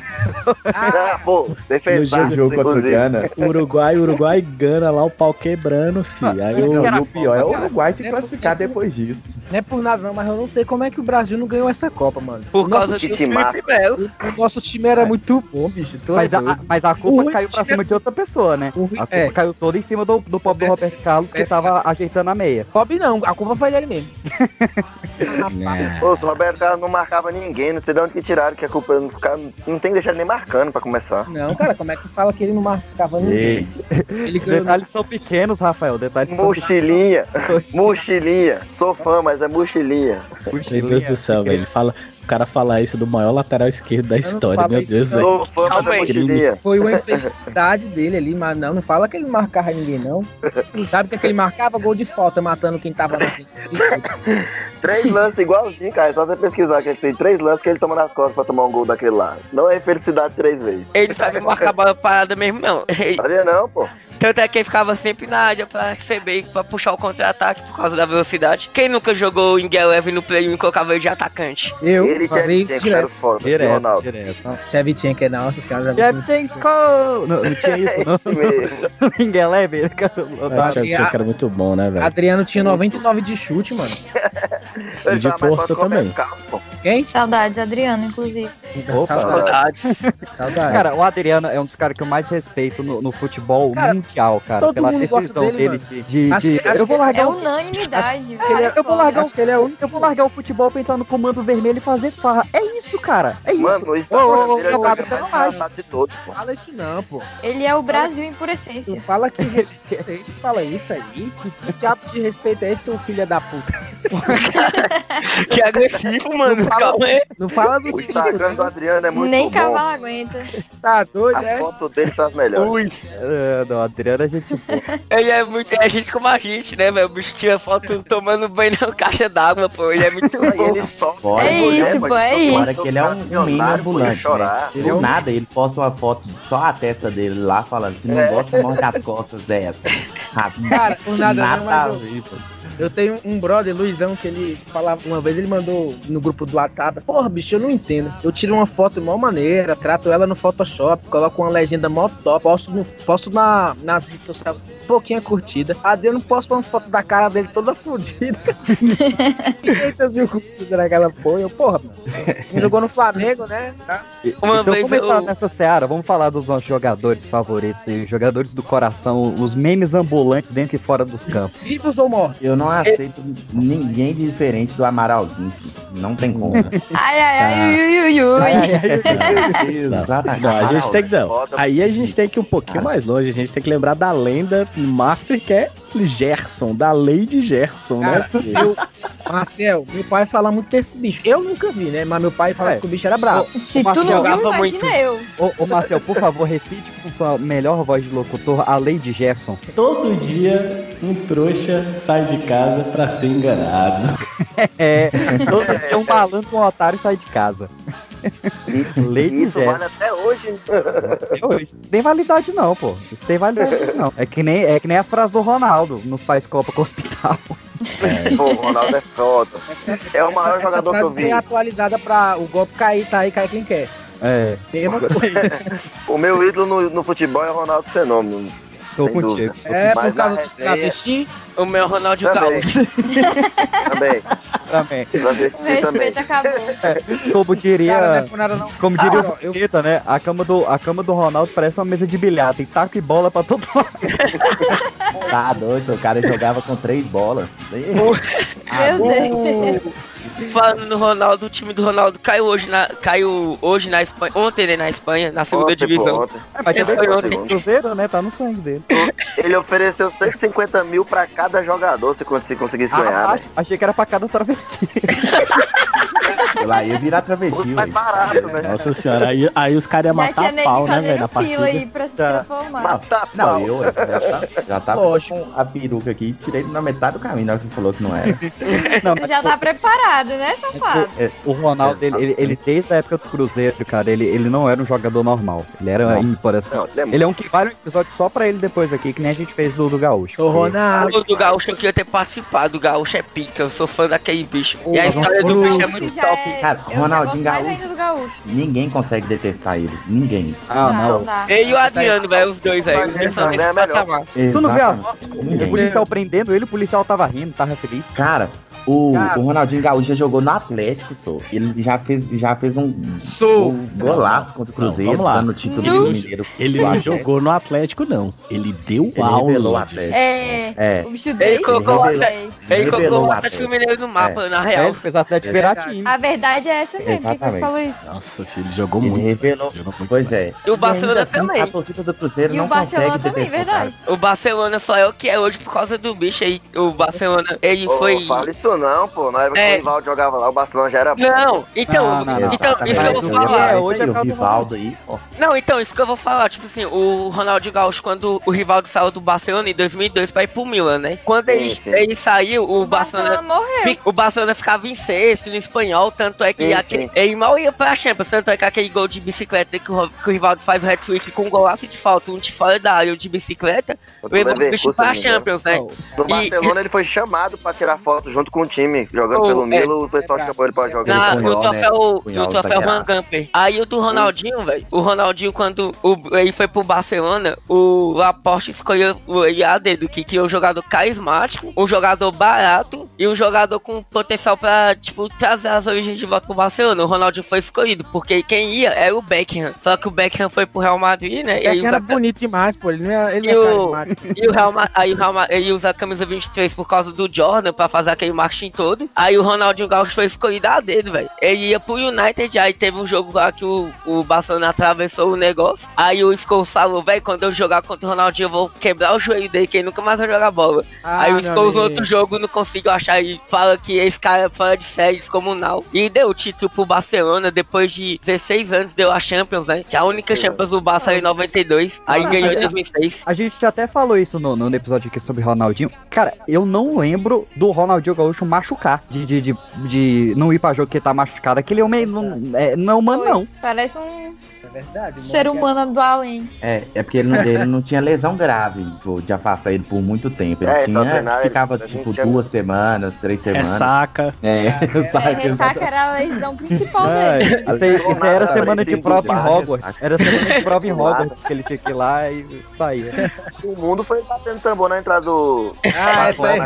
S3: Ah, pô,
S4: No
S3: defensável,
S4: jogo contra o. Gana. Uruguai, Uruguai Gana lá, o pau quebrando, filho. Aí
S2: Não,
S4: o,
S2: e o pior é o Uruguai se classificar depois disso.
S8: Não é por nada não, mas eu não sei como é que o Brasil não ganhou essa Copa, mano.
S5: Por
S8: O
S5: causa do
S8: time-
S5: Melo.
S8: O nosso time era muito bom, bicho. É
S1: Mas a, mas a
S8: O
S1: culpa
S8: Rui
S1: caiu pra cima de outra pessoa, né?
S8: O
S1: A culpa
S8: é.
S1: caiu toda em cima do, do pobre do Roberto Carlos que tava ajeitando a meia.
S8: Pobre não, a culpa foi dele mesmo.
S3: Pô, o Roberto Carlos não marcava ninguém, não sei de onde que tiraram, que a culpa não, ficar, não tem que deixar ele nem marcando pra começar.
S8: Não, cara, como é que tu fala que ele não marcava ninguém? Ele
S1: Detalhes são pequenos, Rafael. Detalhes são
S3: Mochilinha, mochilinha, sou fã, mas é mochilinha.
S4: Meu Deus do céu, velho. Ele fala, cara falar isso do maior lateral esquerdo da história, meu Deus, velho.
S8: Foi uma infelicidade dele ali, mas não, não fala que ele marcava ninguém, não. Sabe o que, é que ele marcava? Gol de falta, matando quem tava na frente.
S3: Três lances igualzinho, cara. É só você pesquisar que ele tem três lances que ele toma nas costas pra tomar um gol daquele lá. Não é felicidade três vezes.
S5: Ele não sabe marcar a bola parada mesmo, não.
S3: Sabia não, pô.
S5: Tanto é que ele ficava sempre na área pra receber, pra puxar o contra-ataque por causa da velocidade. Quem nunca jogou em Geleve no play e colocava ele de atacante?
S8: Eu
S3: Ele eram
S8: direto.
S3: e
S1: Direto,
S3: Ronaldo.
S1: direto.
S8: Tchevchenko, é nossa senhora.
S1: Shevchenko! Não, não tinha isso, não.
S3: Esse mesmo.
S1: Ninguém.
S4: É, o Shevchenko era muito bom, né, velho?
S8: Adriano tinha 99 de chute, mano.
S4: E de força também.
S8: Quem?
S9: Saudades, Adriano, inclusive.
S1: Opa.
S5: Saudade.
S8: Saudade.
S1: Cara, o Adriano é um dos caras que eu mais respeito no, no futebol
S8: Cara,
S1: mundial, cara.
S8: todo
S1: Pela
S8: mundo gosta
S1: decisão
S8: dele,
S1: dele, de. de-
S8: Acho
S1: de-
S8: que- acho
S1: eu vou largar
S9: É unanimidade. Velho.
S1: eu vou largar
S8: Acho que ele é o
S1: Eu vou largar o futebol pra entrar no comando vermelho e fazer farra. É isso, cara. É isso.
S3: Mano, o
S1: Ô, ô,
S3: Instagram
S1: ô,
S3: dele é o mais engraçado de todos, pô.
S8: Fala isso não, pô.
S9: Ele é o Brasil em pura
S8: Tu
S9: essência.
S8: fala que respeita ele, fala isso aí. Que diabo de respeito é esse, seu filho da puta?
S5: Que agressivo, mano.
S8: Não fala-
S5: Calma aí.
S8: Não fala do
S3: O Instagram do Adriano é muito
S9: Nem
S3: bom.
S9: cavalo aguenta.
S8: Tá doido,
S3: A
S8: é?
S3: foto dele são as melhores.
S5: Ui.
S1: É, não, Adriano é gente boa.
S5: Ele é muito. É gente como a gente, né, velho? O bicho tira foto tomando banho na caixa d'água, pô. Ele é muito bom.
S3: ele.
S2: Fora,
S9: É isso, pô, é isso.
S2: que ele é um, meme ambulante, né?
S3: chorar.
S2: Do nada, ele posta uma foto só a testa dele lá, falando que não
S3: É.
S2: gosta mais das costas dessa.
S8: Cara, por nada não, mas eu-. Eu tenho um brother, Luizão, que ele falava uma vez, ele mandou no grupo do WhatsApp. Porra, bicho, eu não entendo. Eu tiro uma foto de maior maneira, trato ela no Photoshop, coloco uma legenda mó top, posto, no, posto na, nas redes sociais, pouquinha curtida. Ah, eu não posto uma foto da cara dele toda fodida. Eita, viu curtida naquela porra. Eu, porra, mano. Jogou no Flamengo, né? Tá?
S5: Uma
S1: então,
S5: vez
S1: como entrar
S5: eu-
S1: nessa seara, vamos falar dos nossos jogadores favoritos, e jogadores do coração, os memes ambulantes dentro e fora dos campos.
S8: Vivos ou mortos?
S2: Eu não aceito ninguém diferente do Amaralzinho. Não tem como.
S9: Ai, ai, ai,
S4: Tá.
S9: ui, ui, ui.
S1: Ai, ai, ai,
S2: Exatamente.
S4: Não, a gente tem que não. Aí a gente tem que ir um pouquinho mais longe. A gente tem que lembrar da lenda master que é Gerson, da Lady Gerson, né?
S8: Cara, eu, Marcel, meu pai fala muito desse bicho. Eu nunca vi, né? Mas meu pai fala
S1: É.
S8: que o bicho era bravo.
S9: Se
S1: Mas
S9: tu não viu, imagina eu.
S1: Ô, ô Marcel, por favor, repite com sua melhor voz de locutor a lei de Jefferson.
S4: Todo dia um trouxa sai de casa pra ser enganado.
S1: É, todo dia um malandro, um otário sai de casa. Lei de
S3: Isso vale
S1: Jefferson.
S3: até hoje.
S1: Isso tem validade não, pô. Isso tem validade não. É que nem, é que nem as frases do Ronaldo nos faz Copa com o hospital.
S3: Pô, o Ronaldo é foda. É o maior
S8: Essa
S3: jogador que eu vi.
S8: é atualizada pra o golpe cair, tá aí, cai quem quer.
S1: É,
S8: Mesma coisa.
S3: O meu ídolo no, no futebol é o Ronaldo Fenômeno.
S1: Tô
S3: Sem
S1: contigo.
S3: dúvida.
S8: É por causa
S3: resenha-
S8: travesti.
S5: O meu Ronaldinho
S3: Também.
S5: Carlos.
S3: Também.
S1: Também.
S9: Respeito acabou.
S1: Como diria,
S8: Cara, não é nada não.
S1: como diria
S8: Cara,
S1: o
S8: eu-
S1: Paqueta, né? A cama, do, a cama do Ronaldo parece uma mesa de bilhar. Tem taco e bola pra todo lado.
S2: Tá doido, o cara jogava com três bolas.
S9: Meu Deus.
S5: Falando no Ronaldo, o time do Ronaldo caiu hoje na, caiu hoje na Espanha, ontem né, na Espanha, na segunda
S3: Ontem,
S5: divisão.
S3: ontem.
S1: É, mas também
S5: foi ontem.
S1: Cruzeiro, né? Tá no sangue dele.
S3: Ele ofereceu 150 mil pra cada jogador se cons- se conseguisse ganhar.
S1: Ah,
S3: né?
S1: ach- achei que era pra cada travesti.
S2: Lá ia virar travesti,
S3: Mais
S2: ué.
S3: barato, né?
S4: Nossa senhora, aí, aí os caras iam
S9: Já
S4: matar
S9: tinha
S4: a pau, né, velho, na
S9: fila aí
S4: partida.
S9: pra se
S1: Já.
S9: transformar.
S2: Não, eu já tá, já tava
S8: Lógico.
S2: com a peruca aqui tirei na metade do caminho na hora que falou que não era.
S1: Não, mas
S9: Já tá preparado, né, safado?
S1: o, é, o Ronaldo, ele, ele, ele desde a época do Cruzeiro, cara, ele, ele não era um jogador normal. Ele era
S2: Não.
S1: ímpar, assim.
S3: Não, ele é
S1: Ele é um que vale um episódio só pra ele depois aqui, que nem a gente fez do, do Gaúcho. Porque-
S8: Ronaldo.
S5: O do Gaúcho eu queria ter participado, o Gaúcho é pica, eu sou fã daquele bicho. E a história do bicho é muito top.
S9: É-
S2: Cara,
S9: eu já
S2: Ronaldinho
S9: gosto mais
S2: Gaúcho.
S9: ainda do Gaúcho.
S2: Ninguém consegue detestar ele. Ninguém.
S1: Ah, não.
S9: dá.
S5: Ele e o Adriano, velho, os dois aí, são
S3: É
S5: nesse
S3: melhor.
S5: patamar.
S1: Tu não viu a foto? O policial prendendo ele, o policial tava rindo, tava feliz.
S2: Cara, o, o Ronaldinho Gaúcho já jogou no Atlético, só. Ele já fez, já fez um,
S8: Sou.
S2: um golaço contra o
S4: Não,
S2: Cruzeiro,
S4: vamos lá.
S2: dando o título
S4: Ele
S2: do
S4: não-
S2: Mineiro.
S4: Ele não jogou no Atlético, não. Ele deu
S2: Ele revelou o
S4: aula. de-
S2: Atlético.
S9: É,
S2: É.
S9: o bicho
S5: Ele
S9: dele.
S5: colocou o
S2: revelou-
S5: Atlético, ele colocou o
S2: o
S5: Atlético. Mineiro no mapa, na
S1: É,
S5: real.
S1: ele fez o Atlético
S2: É
S1: virar time.
S9: A verdade é essa mesmo, por que ele falou isso?
S4: Nossa, filho, ele jogou
S2: Ele
S4: muito.
S2: revelou.
S4: Jogou muito
S2: Pois é.
S5: E o Barcelona
S2: assim,
S5: também.
S2: A torcida do Cruzeiro
S9: E o
S2: não
S9: Barcelona
S2: consegue
S9: também,
S2: o
S9: verdade.
S5: O Barcelona só é o que é hoje por causa do bicho aí. O Barcelona, ele foi.
S3: fala isso não, pô. Na época
S5: É.
S3: que o Rivaldo jogava lá, o Barcelona já era bom.
S5: Não, então,
S1: Não, não, não.
S5: então
S2: Exatamente.
S5: isso que eu vou falar.
S1: é,
S2: Hoje
S1: é
S2: o Rivaldo aí, ó.
S5: Não, então, isso que eu vou falar. Tipo assim, o Ronaldinho Gaúcho, quando o Rivaldo saiu do Barcelona em 2002 pra ir pro Milan, né? Quando ele,
S3: Sim, sim.
S5: ele saiu, o,
S9: O Barcelona
S5: Barcelona.
S9: morreu.
S5: O Barcelona ficava em sexto no espanhol, tanto é que
S3: Sim,
S5: aquele,
S3: sim.
S5: ele mal ia pra Champions, tanto é que aquele gol de bicicleta que o, que o Rivaldo faz o hat-trick com um golaço de falta, um de fora da área, um de bicicleta,
S3: O
S5: levou o bicho pra
S3: engano.
S5: Champions, né?
S3: No
S5: E-
S3: Barcelona ele foi chamado pra tirar foto junto com o time, jogando
S5: Oh,
S3: pelo
S5: é.
S3: Milo, o pessoal chamou ele pra jogar.
S5: No
S2: punhal, né?
S5: troféu,
S2: Punhal
S5: no troféu Van
S2: exagerado.
S5: Gamper. Aí o do Ronaldinho, velho. O Ronaldinho, quando o, ele foi pro Barcelona, o Laporte escolheu o ele a dedo, que tinha um jogador carismático, um jogador barato e um jogador com potencial pra, tipo, trazer as origens de volta pro Barcelona. O Ronaldinho foi escolhido, porque quem ia era o Beckham. Só que o Beckham foi pro Real Madrid, né? E
S8: É que era bonito demais, pô. Ele não é, ele
S5: E
S8: não é
S5: o- e o Real, Ma- aí o Real Ma- ele usa a camisa 23 por causa do Jordan, pra fazer aquele marketing todo. Aí o Ronaldinho Gaúcho foi escolhido a dedo, velho. Ele ia pro United, aí teve um jogo lá que o, o Barcelona atravessou o negócio. Aí o Scholes falou, velho, quando eu jogar contra o Ronaldinho, eu vou quebrar o joelho dele, que ele nunca mais vai jogar bola.
S8: Ah,
S5: aí o Scholes no outro jogo não conseguiu achar e fala que esse cara é fora de série, descomunal. E deu o título pro Barcelona depois de 16 anos, deu a Champions, né? Que a única Champions do Barça em 92, aí
S1: Ah,
S5: ganhou em
S1: mas-
S5: 2006.
S1: A gente até falou isso no, no episódio aqui sobre Ronaldinho. Cara, eu não lembro do Ronaldinho Gaúcho machucar. De, de, de, de não ir pra jogo que tá machucado. Aquele homem não é, não é humano, não.
S9: Pois, Parece um
S8: É verdade.
S9: ser humano do além.
S2: É, é porque ele não, ele não tinha lesão grave de afastar ele por muito tempo. Ele
S3: É,
S2: tinha,
S3: treinar,
S2: ficava
S3: ele-
S2: tipo
S3: tinha-
S2: duas semanas, três semanas.
S4: Ressaca.
S2: É,
S9: É,
S2: saca.
S9: ressaca era a lesão principal
S1: É,
S9: dele.
S1: isso, aí, isso aí era semana de prova em Hogwarts. Era semana de prova em Hogwarts que ele tinha que ir lá e saía.
S3: O mundo foi batendo tambor na entrada do.
S8: Ah, essa aí.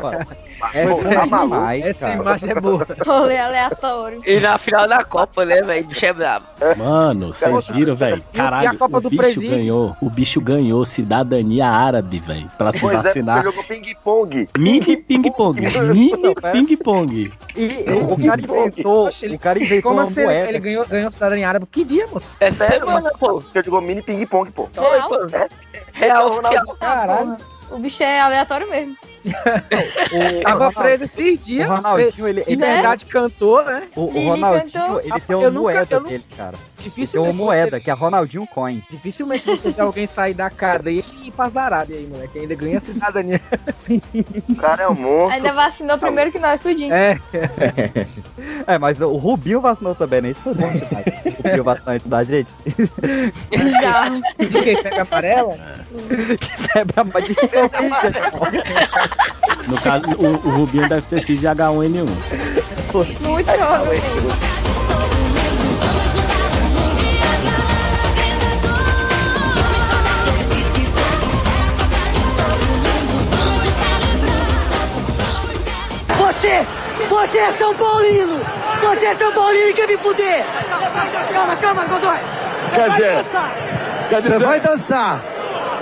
S8: Essa,
S1: Foi
S8: tá
S1: demais,
S8: maluco. essa
S1: cara.
S8: imagem é boa.
S9: Rolê aleatório.
S5: E na final da Copa, né, velho? Bicho é brabo.
S4: Mano, vocês viram, velho?
S8: E a
S4: Caralho,
S8: Copa
S4: o
S8: do
S4: bicho
S8: Presídio?
S4: ganhou. O bicho ganhou cidadania árabe, velho. Pra se
S3: Pois é,
S4: vacinar.
S3: jogou ping-pong.
S4: Mini ping-pong. Mini ping-pong.
S1: E o cara inventou, o cara inventou
S8: Como
S1: uma
S8: assim ele,
S1: moeda.
S8: ele ganhou, ganhou cidadania árabe? Que dia, moço?
S5: É
S3: Sério,
S5: semana,
S3: mano,
S5: pô.
S3: Porque jogou mini ping-pong, pô.
S9: Real?
S5: Real.
S8: Caralho.
S9: O bicho é aleatório mesmo.
S1: O,
S8: Tava preso esses dias.
S1: o Ronaldinho, ele, ele,
S8: Liberdade cantor, né?
S1: o, o
S9: Ele
S1: Ronaldinho, ele tem
S8: nunca-
S1: moeda dele, cara. Tem
S8: Dificilmente.
S1: uma moeda, que é Ronaldinho Coin.
S8: Dificilmente você alguém sair da cadeia e ir pras Arábia aí, moleque. Ainda ganha cidadania.
S3: O cara é um monstro.
S9: Ainda vacinou primeiro que nós, tudinho.
S8: É.
S1: É, mas o Rubinho vacinou também, né? Isso foi bom demais. O Rubinho vacinou antes da gente.
S9: Bizarro.
S8: De quem? Pega amarela?
S1: Que febre a mais de
S4: No caso, o, o Rubinho deve ter sido de H1N1.
S9: Muito provavelmente.
S10: Você, você é São Paulino! Você é São Paulino e quer me fuder! Calma, calma, Godoy!
S6: Quer dizer, quer dizer,
S18: Você vai dançar.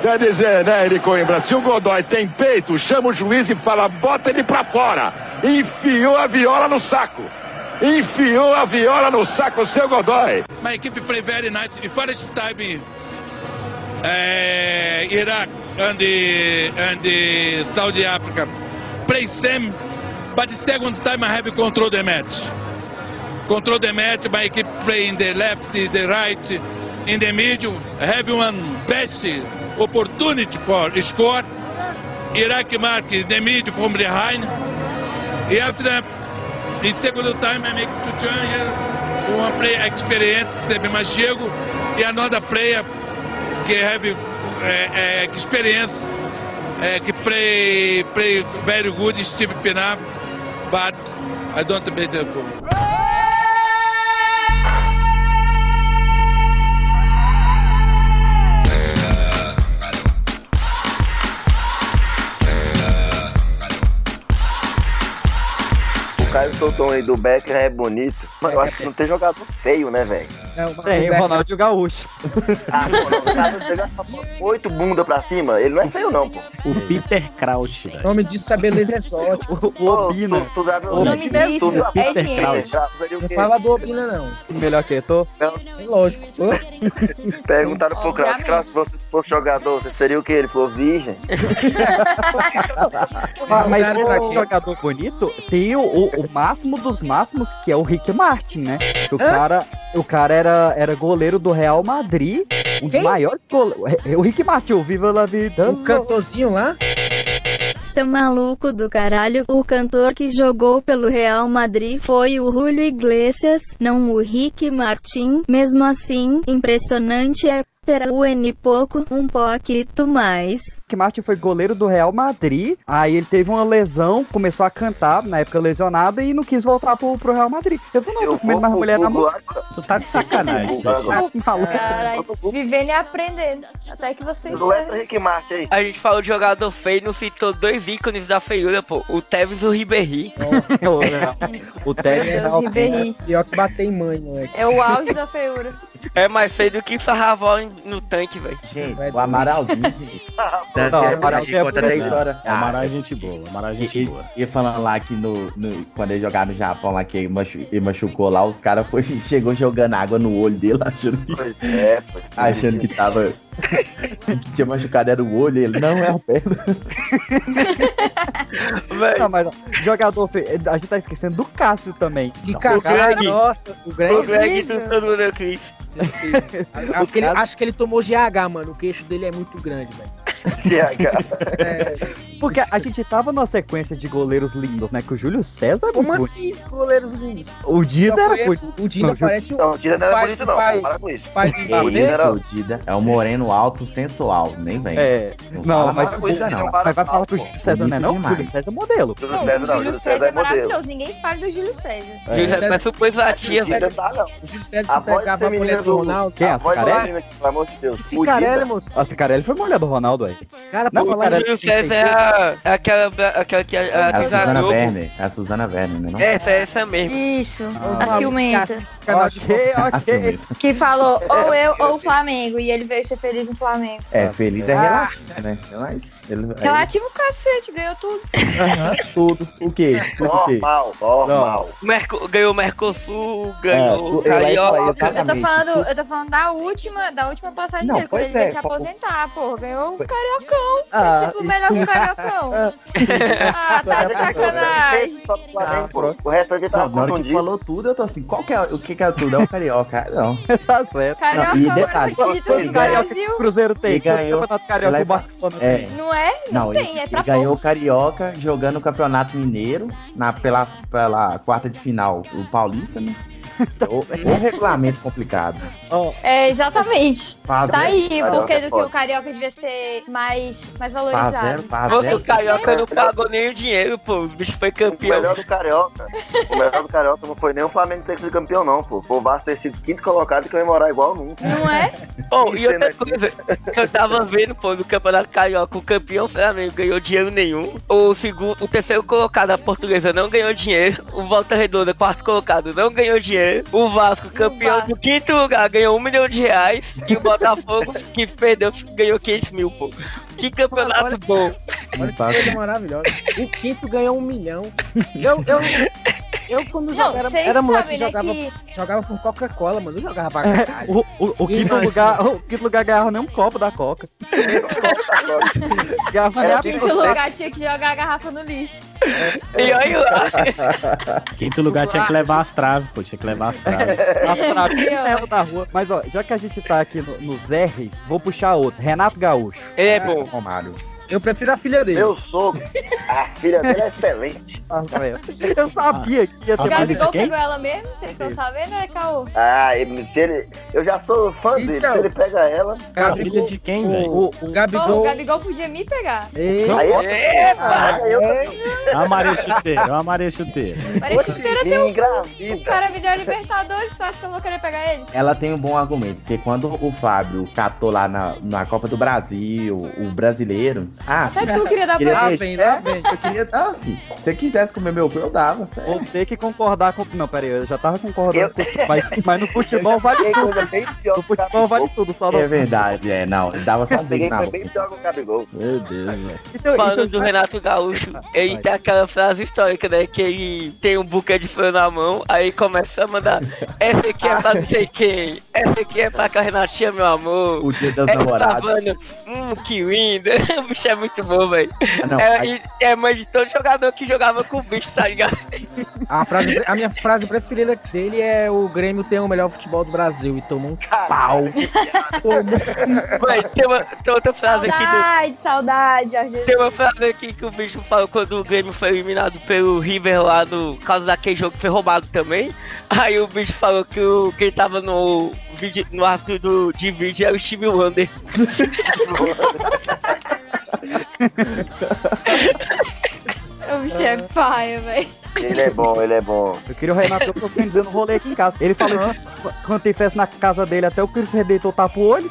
S6: quer dizer, né, Eri Coimbra, se o Godoy tem peito, chama o juiz e fala, bota ele pra fora. Enfiou a viola no saco.
S21: enfiou a viola no saco seu Godoy.
S22: My equipe play very nice. The first time uh, Iraq and the, and the Saudi Africa play same, but the second time I have control the match. Control the match, my equipe play in the left, the right, in the middle, have one best opportunity for score. Iraq mark the middle from behind. After in second time I make two changes. One player experienced, mais chego, e another player que have uh, experience, uh, que play play very good, Steve Pinar, but I don't bet goal.
S3: O Caio soltou aí do Becker é bonito. Mas eu acho que não tem jogador feio, né, velho?
S1: Tem o Ronaldinho Gaúcho.
S3: Ah, o oito bunda pra cima, ele não é feio não, pô.
S4: O Peter Kraut, velho.
S8: O nome disso é beleza exótica.
S1: O Obina.
S3: Já viu
S9: O nome disso é
S1: Peter
S9: gente.
S1: Kraut.
S8: Não fala do Obina, não.
S1: Melhor que eu tô?
S8: É lógico.
S3: Perguntaram pro Kraus, Kraus, se você fosse jogador, você seria o que? Ele falou, virgem.
S1: Mas, mas o jogador bonito tem o, o, o máximo dos máximos, que é o Rick Martin, né? O cara, o cara era, era goleiro do Real Madrid, um dos maiores goleiros. O Rick Martin, Viva la Vida.
S8: O cantorzinho lá?
S23: Seu maluco do caralho, o cantor que jogou pelo Real Madrid foi o Julio Iglesias, não o Rick Martin. Mesmo assim, impressionante é para o N pouco, um pouquinho mais.
S1: Rick Martin foi goleiro do Real Madrid, aí ele teve uma lesão, começou a cantar, na época lesionada, e não quis voltar pro, pro Real Madrid. Eu falei, não, tô comendo mais mulher na música.
S4: Tu tá de sacanagem.
S1: Maluco.
S9: Caralho, vivendo e aprendendo. Até que vocês
S3: Leto Rick Martin aí.
S5: A gente falou de jogador feio e não citou dois ícones da feiura, pô. O Tevez e o Ribéry.
S1: o Tevez
S9: Meu Deus, Ribéry.
S8: Pior que bater em mãe, moleque.
S9: É o auge da feiura.
S5: É mais feio do que Sarravol no tanque, velho.
S2: Gente, o Amaralzinho. gente.
S1: Não, o Amaralzinho é
S2: conta da
S1: bonito.
S2: história.
S4: O Amaral é gente boa, o Amaral é gente
S2: E,
S4: boa.
S2: e falando lá que no, no- quando ele jogava no Japão lá, que ele, machu- ele machucou lá, os caras foi- chegou jogando água no olho dele, achando que,
S3: Pois é, pois é.
S2: achando que tava. Que tinha machucado era o olho, ele não é a perna.
S1: Não, mas ó, jogador feio, a gente tá esquecendo do Cássio também.
S8: Que
S1: O
S8: cascada,
S1: Greg.
S8: nossa, o
S5: O
S8: Greg.
S5: Greg do todo mundo Cris.
S8: Acho que, ele, acho que ele tomou GH, mano. O queixo dele é muito grande, velho. É,
S1: Porque a gente tava numa sequência de goleiros lindos, né? Que o Júlio César é
S8: como assim, goleiros lindos?
S1: O Dida era bonito.
S8: O Dida
S1: Não,
S8: parece o.
S3: Não, o Dida não era
S8: pai-
S3: bonito não,
S8: pai-
S3: para com isso.
S8: pai
S3: era-
S2: é o Dida, é um moreno alto, sensual, nem vem.
S1: É,
S2: Não
S1: não,
S2: fala
S1: mas, o-
S2: coisa, não.
S1: mas vai falar que o Júlio César não é não? O Júlio César é modelo.
S3: Júlio
S9: Não,
S3: César
S9: o
S3: não,
S9: Júlio
S3: Júlio
S9: César
S3: César
S9: é
S3: é modelo.
S9: maravilhoso. Ninguém fala do Júlio César.
S5: Júlio César parece o Vatia,
S3: Ainda
S5: velho.
S3: tá, não.
S8: O Júlio César pegava a mulher do
S3: do
S8: Ronaldo.
S1: Quem é?
S3: A
S1: Cicarelli?
S3: pelo amor de Deus. O
S8: ele, moço.
S1: A Cicarelli foi mulher do Ronaldo aí.
S8: Cara,
S1: Não,
S8: pra
S1: o
S8: falar
S1: cara-
S5: Júlio César é a- é aquela, aquela que a,
S2: É
S5: a,
S2: a
S5: que a
S2: Suzana. Werner, é a Suzana Werner, né? Não?
S5: Essa, essa mesmo.
S9: Isso,
S2: Ah.
S9: a ciumenta.
S1: Ok, ok.
S2: ciumenta.
S9: Que falou ou eu ou o Flamengo. E ele veio ser feliz no Flamengo.
S2: É, feliz é
S1: Ah.
S2: relativo, né? Mas ele,
S9: Relativo cacete, ganhou tudo.
S2: Aham, tudo. O quê? Tudo o quê?
S3: Normal, normal.
S5: Merco, ganhou o Mercosul, ganhou
S2: É,
S5: o
S2: eu
S5: Carioca.
S9: Eu tô falando, eu tô falando da última, da última passagem
S2: Não,
S9: dele, quando ele veio
S2: é,
S9: se
S2: pô-
S9: aposentar, pô. Ganhou o Cariocão.
S1: Ah,
S9: Tem que ser o melhor que o Cariocão. Ah, tá de sacanagem.
S2: Ah,
S3: pô. O resto
S2: Não,
S3: tava
S2: que
S3: confundido.
S2: falou tudo, eu tô assim, qual que é, o que que é tudo? É o Carioca. Não.
S1: tá certo.
S9: Cariocão
S2: e
S9: era
S2: detalhe,
S9: o título
S2: ele
S9: do Brasil.
S1: Cruzeiro tem?
S2: Ele ganhou-
S1: Carioca
S2: ele
S1: o Barcelona
S2: É.
S9: Não é? Não,
S2: Não,
S9: tem,
S2: ele,
S9: é pra
S2: ele ganhou o. Carioca jogando o Campeonato Mineiro na, pela, pela quarta de final, o Paulista, né? O, o regulamento complicado.
S1: Ó,
S9: É, exatamente.
S2: Faz
S9: Tá aí, porque
S3: é
S9: seu carioca devia ser mais, mais valorizado.
S2: faz
S5: Nossa,
S2: zero.
S5: o Carioca não pagou nem o dinheiro, pô. Os bichos foi
S3: O
S5: campeão.
S3: melhor do Carioca. O melhor do Carioca não foi nem o Flamengo ter sido campeão, não, pô. O Vasco ter sido quinto colocado e comemorar igual nunca.
S9: Não é?
S5: Pô, e outra coisa que eu tava vendo, pô, no Campeonato Carioca, o campeão Flamengo ganhou dinheiro nenhum. O segundo, o terceiro colocado, a portuguesa, não ganhou dinheiro. O Volta Redonda, quarto colocado, não ganhou dinheiro. O Vasco, campeão
S9: Vasco.
S5: do quinto lugar, ganhou um milhão de reais. E o Botafogo, que perdeu, ganhou 500 mil, pô. Que campeonato
S8: Olha-
S5: bom.
S8: Olha que coisa maravilhosa. O quinto ganhou um milhão. Eu, eu, Eu, quando
S9: Não,
S8: jogava, era, moleque
S9: né,
S8: jogava,
S9: que-
S8: jogava por Coca-Cola, mano. Eu jogava pra
S1: É,
S8: caralho.
S1: o, o, o quinto lugar, o quinto lugar ganhava nem um copo da Coca. ganhava nem
S9: Em
S1: a
S9: quinto lugar tinha que jogar a garrafa no lixo.
S5: E olha lá.
S4: Quinto lugar tinha que levar as traves, pô. Tinha que levar as traves.
S1: As traves
S9: E,
S1: mesmo da rua. Mas ó, já que a gente tá aqui no- nos R's, vou puxar outro. Renato Gaúcho.
S5: Ele é bom.
S2: Romário.
S8: Eu prefiro a filha dele.
S3: Meu sogro, a filha dele é excelente.
S1: Eu sabia que ia ter mais de
S9: Gabigol
S1: quem?
S9: pegou ela mesmo? Vocês estão sabendo, né, Caô?
S3: Ah, ele, se ele, eu já sou fã dele.
S8: Então.
S3: Se ele pega ela,
S4: A filha de quem, velho?
S8: O, o
S9: Pô, o
S8: Gabigol.
S9: Gabigol podia me pegar.
S8: Ei,
S3: aí
S8: Ah,
S3: é, eu
S8: é.
S4: Eu amarei chuteiro, eu amarei chuteiro.
S9: Parece que chuteira tem um... O cara me deu a Libertadores, tu acha que eu vou querer pegar ele?
S2: Ela tem um bom argumento, porque quando o Fábio catou lá na, na Copa do Brasil, o brasileiro. Ah,
S9: Até tu queria dar
S2: queria
S9: pra ele.
S8: Vem, vem.
S2: eu queria. Ah, filho, se você quisesse comer meu cu, eu dava.
S1: Vou ter que concordar com. Não, pera aí, eu já tava concordando.
S3: Eu-
S1: com você, Mas, mas no futebol vale tudo.
S3: coisa bem pior
S1: No futebol vale tudo, só
S2: É
S1: não.
S2: verdade, é, não. Ele dava só na
S3: coisa bem pior o Gabigol.
S4: Meu Deus, velho.
S1: Então,
S5: Falando
S1: então,
S5: do Renato Gaúcho, ele tem aquela frase histórica, né? Que ele tem um buquê de flor na mão, aí começa a mandar essa aqui é pra não sei quem, essa aqui é pra que a Renatinha, meu amor.
S2: O dia das
S5: Essa
S2: namoradas.
S5: Hum, que linda. O bicho é muito bom, velho.
S2: Ah,
S5: É,
S2: aí-
S5: é mãe de todo jogador que jogava com o bicho, tá ligado?
S8: A, frase, a minha frase preferida dele é o Grêmio tem o melhor futebol do Brasil e tomou um pau.
S5: Véi, tem, uma, tem outra frase aqui do.
S9: Saudade, saudade, Jorge Jesus.
S5: Tem uma frase aqui que o bicho falou quando o Grêmio foi eliminado pelo River lá no por causa daquele jogo que foi roubado também. Aí o bicho falou que o, quem tava no vídeo, no ato do, de vídeo é o Steve Wonder.
S9: O bicho é paia, velho.
S3: Ele é bom, ele é bom.
S1: Eu queria o Renato eu tô dizendo rolê aqui em casa. Ele falou que quando tem festa na casa dele, até o Cristo Redentor tapa o olho.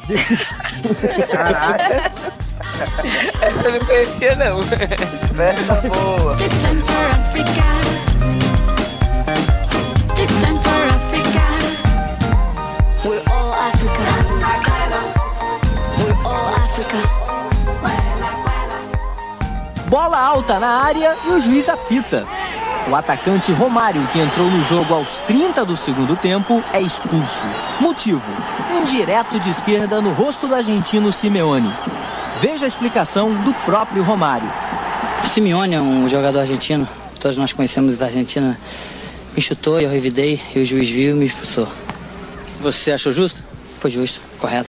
S8: Caraca.
S5: Essa eu não conhecia não.
S3: Festa boa.
S24: This time for Africa. This time for Africa. We're all Africa. We're all Africa.
S25: Bola alta na área e o juiz apita. O atacante Romário, que entrou no jogo aos 30 do segundo tempo, é expulso. Motivo: um direto de esquerda no rosto do argentino Simeone. Veja a explicação do próprio Romário.
S19: Simeone é um jogador argentino, todos nós conhecemos da Argentina. Me chutou, eu revidei, e o juiz viu e me expulsou. Você achou justo? Foi justo, correto.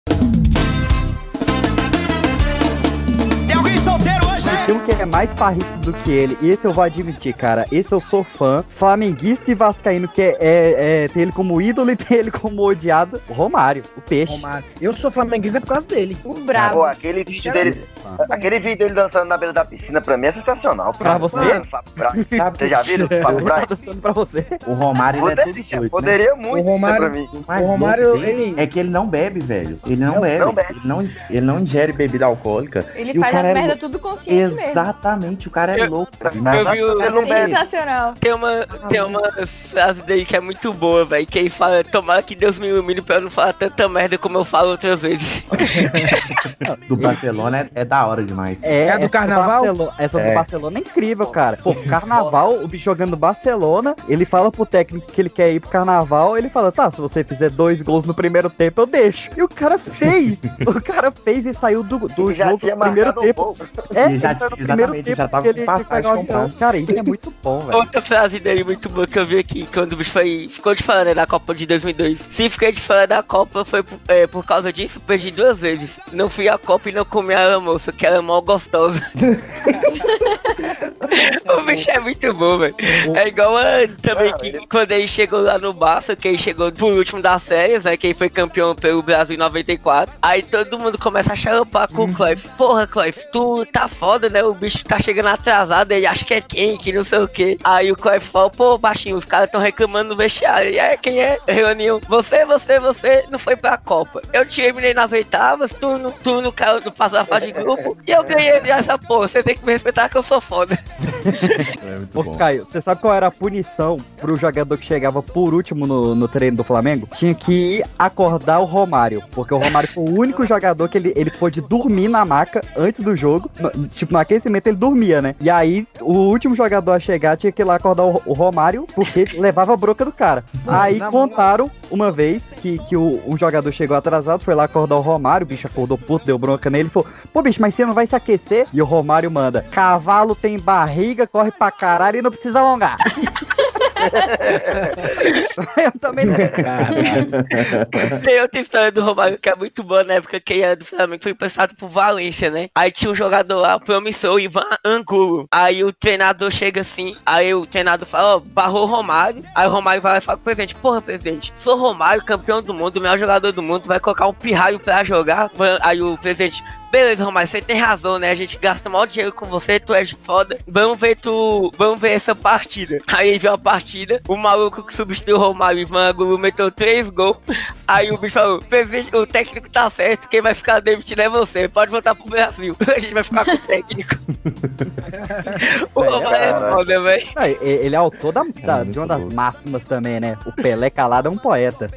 S1: Que é mais parrista do que ele, e esse eu vou admitir, cara. Esse eu sou fã. Flamenguista e Vascaíno, que é, é- é- tem ele como ídolo e tem ele como odiado. O Romário, o peixe.
S8: Romário. Eu sou flamenguista por causa dele.
S9: O
S3: Pô,
S9: brabo.
S3: aquele vídeo dele. Aquele vídeo dele dançando na beira da piscina pra mim é sensacional.
S1: Pra você?
S3: Mano, Fábio Você já viu o Fábio Braz?
S1: Dançando pra você.
S2: O Romário ele é
S3: Poderia,
S2: doido, né?
S3: poderia muito
S8: O Romário-
S3: pra mim.
S2: O
S8: Romário, ele-
S2: É que ele não bebe, velho. Ele não,
S8: Não,
S2: bebe.
S3: não bebe.
S2: Ele, não, ele não ingere bebida alcoólica.
S9: Ele
S2: E
S9: faz
S2: cara é
S9: merda
S2: lou-
S9: tudo consciente mesmo.
S2: Exatamente, o cara é
S5: Eu-
S2: louco.
S5: Eu vi o-
S3: não.
S9: Sensacional.
S5: Tem uma, tem uma frase dele que é muito boa, velho. Que ele fala, tomara que Deus me ilumine pra eu não falar tanta merda como eu falo outras vezes.
S2: Do Barcelona é, é da hora demais.
S1: É,
S8: É a do Carnaval?
S1: Barcelona, essa
S2: É.
S1: do Barcelona é incrível, cara. Pô, carnaval, o bicho jogando Barcelona, ele fala pro técnico que ele quer ir pro carnaval, ele fala, tá, se você fizer dois gols no primeiro tempo, eu deixo. E o cara fez. o cara fez e saiu do, do jogo no primeiro
S3: um
S1: tempo.
S3: gol.
S1: É,
S2: E já exatamente,
S1: tempo
S2: já tava
S1: que
S2: com
S1: ele
S2: passagem comprada.
S1: Cara, isso é muito bom, velho.
S5: Outra frase dele muito boa que eu vi aqui, quando o bicho foi, ficou de fora né, da Copa de 2002. Se fiquei de fora da Copa foi por, é, por causa disso, perdi duas vezes. Não fui à Copa e não comi a moça, que era mó gostosa. o bicho é muito bom, velho. É igual a, também que quando ele chegou lá no Barça, que ele chegou por último das séries, né, que ele foi campeão pelo Brasil em 94. Aí todo mundo começa a xaropar com o Cleif. Porra, Cleif, tu tá foda, né? O bicho tá chegando atrasado, ele acha que é quem, que não sei o que. Aí o Cleif fala, pô, baixinho, os caras tão reclamando no vestiário. E aí, quem é? Reunião. Você, você, você não foi pra Copa. Eu te eliminei nas oitavas, tu não, tu não caiu no passo da fase de grupo. E eu ganhei essa porra. Você tem que me respeitar que eu sou foda.
S2: É muito
S1: Ô,
S2: bom.
S1: Caio, você sabe qual era a punição pro jogador que chegava por último no, no treino do Flamengo? Tinha que ir acordar o Romário, porque o Romário foi o único jogador que ele, ele pôde dormir na maca antes do jogo, no- tipo, naquele conhecimento, ele dormia, né? E aí, o último jogador a chegar tinha que ir lá acordar o, o Romário, porque levava a broca do cara. Aí contaram uma vez que, que o, um jogador chegou atrasado, foi lá acordar o Romário, o bicho acordou puto, deu bronca nele, falou, pô bicho, mas você não vai se aquecer? E o Romário manda, cavalo tem barriga, corre pra caralho e não precisa alongar. Eu também não.
S5: Tem outra história do Romário que é muito boa na época que ele era do Flamengo, foi passado por Valência, né? Aí tinha um jogador lá, promissor, o Ivan Angulo. Aí o treinador chega assim, aí o treinador fala, ó, barrou o Romário. Aí o Romário vai lá e fala pro presidente, porra, presidente, sou Romário, campeão do mundo, melhor jogador do mundo, vai colocar um pirralho pra jogar. Aí o presidente, beleza, Romário, você tem razão, né? A gente gasta mal dinheiro com você, tu és foda. Vamos ver tu. Vamos ver essa partida. Aí viu a partida, o maluco que substituiu o Romário, Ivan Angulo, meteu três gols. Aí o bicho falou: o técnico tá certo, quem vai ficar demitido é você. Pode voltar pro Brasil. A gente vai ficar com o técnico. o Romário é foda, velho.
S1: Ele é autor da, da- de uma das máximas também, né? O Pelé calado é um poeta.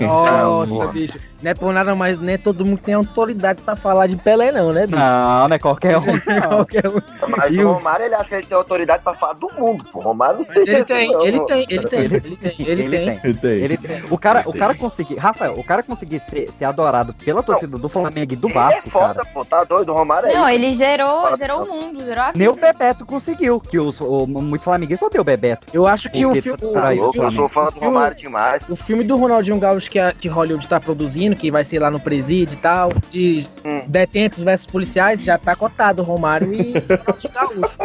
S8: Nossa, bicho. Não é por nada mais, nem todo mundo tem autoridade pra falar de Pelé, não, né, bicho?
S1: Não, não é qualquer um.
S8: qualquer um.
S3: Mas
S8: E
S3: o Romário, ele acha que ele tem autoridade pra falar do mundo, pô. O Romário não tem
S8: ele tem,
S3: não,
S8: ele tem, ele tem, ele tem, ele tem.
S1: Ele tem. O cara, o cara conseguir. Rafael, o cara conseguir ser, ser adorado pela torcida do Flamengo e do
S3: Ele
S1: Vasco,
S3: é foda,
S1: cara.
S3: pô. Tá doido, o Romário é
S9: Não,
S3: isso.
S9: ele zerou, zerou o mundo, zerou a vida.
S1: Nem o Bebeto conseguiu, que os, o, muito flamenguista odeia o Bebeto.
S8: Eu acho que o filme.
S1: o
S3: Eu sou fã do Romário demais.
S8: O filme do Ronaldinho Gaúcho que, a, que Hollywood tá produzindo, que vai ser lá no presídio e tal, de
S3: Hum.
S8: Detentos versus policiais, já tá cotado o Romário e Ronaldinho Gaúcho.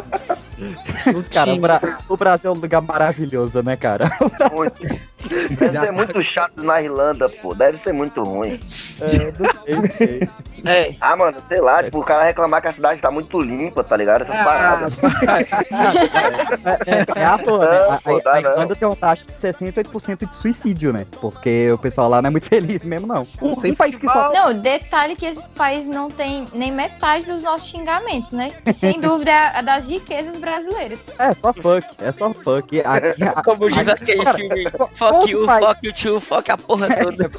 S8: O
S1: Cara, o. Bra- o Brasil é um lugar maravilhoso, né, cara?
S3: Muito. Deve ser muito chato na Irlanda, pô. Deve ser muito ruim.
S1: É, não sei, sei.
S5: É.
S3: Ah, mano, sei lá, tipo, o cara reclamar que a cidade tá muito limpa, tá ligado? Essas
S8: Ah,
S3: paradas.
S1: É, é à toa, né? A,
S3: pô, não.
S1: Irlanda tem uma taxa de 68% de suicídio, né? Porque o pessoal lá não é muito feliz mesmo, não. Um, um país que só.
S9: Não, detalhe que esse país não tem nem metade dos nossos xingamentos, né? E sem dúvida é a das riquezas brasileiras.
S1: É só fuck, é só fuck. Aqui- a-
S5: Como diz
S1: aqui-
S5: aquele filme, fuck you,
S1: país-
S5: fuck you too, fuck a porra toda.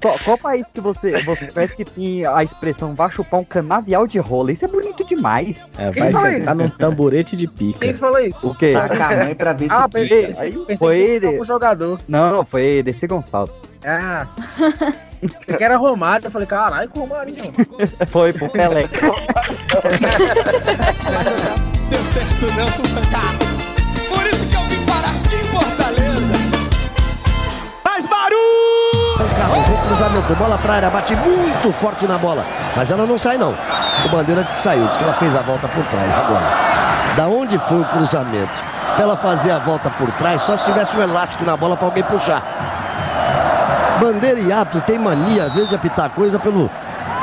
S1: Qual, qual país que você, você conhece que tem a expressão vai chupar um canavial de rola? Isso é bonito demais.
S4: É,
S8: Quem
S4: vai sentar num tamborete de pica.
S8: Quem falou isso?
S1: O quê?
S2: Taca a mãe pra ver se
S8: Ah,
S2: quica.
S8: pensei,
S1: Aí
S8: pensei
S1: foi ele.
S8: foi jogador.
S1: Não, foi Desi Gonçalves.
S8: Ah. Você que era Romário, eu falei, caralho, Romário.
S1: Foi pro Pelé.
S25: Deu certo não.
S26: Bom cruzamento, bola pra área, bate muito forte na bola, mas ela não sai não. O Bandeira disse que saiu, disse que ela fez a volta por trás agora. Da onde foi o cruzamento? Pra ela fazer a volta por trás, só se tivesse um elástico na bola pra alguém puxar. Bandeira e árbitro tem mania, às vezes, de apitar coisa pelo...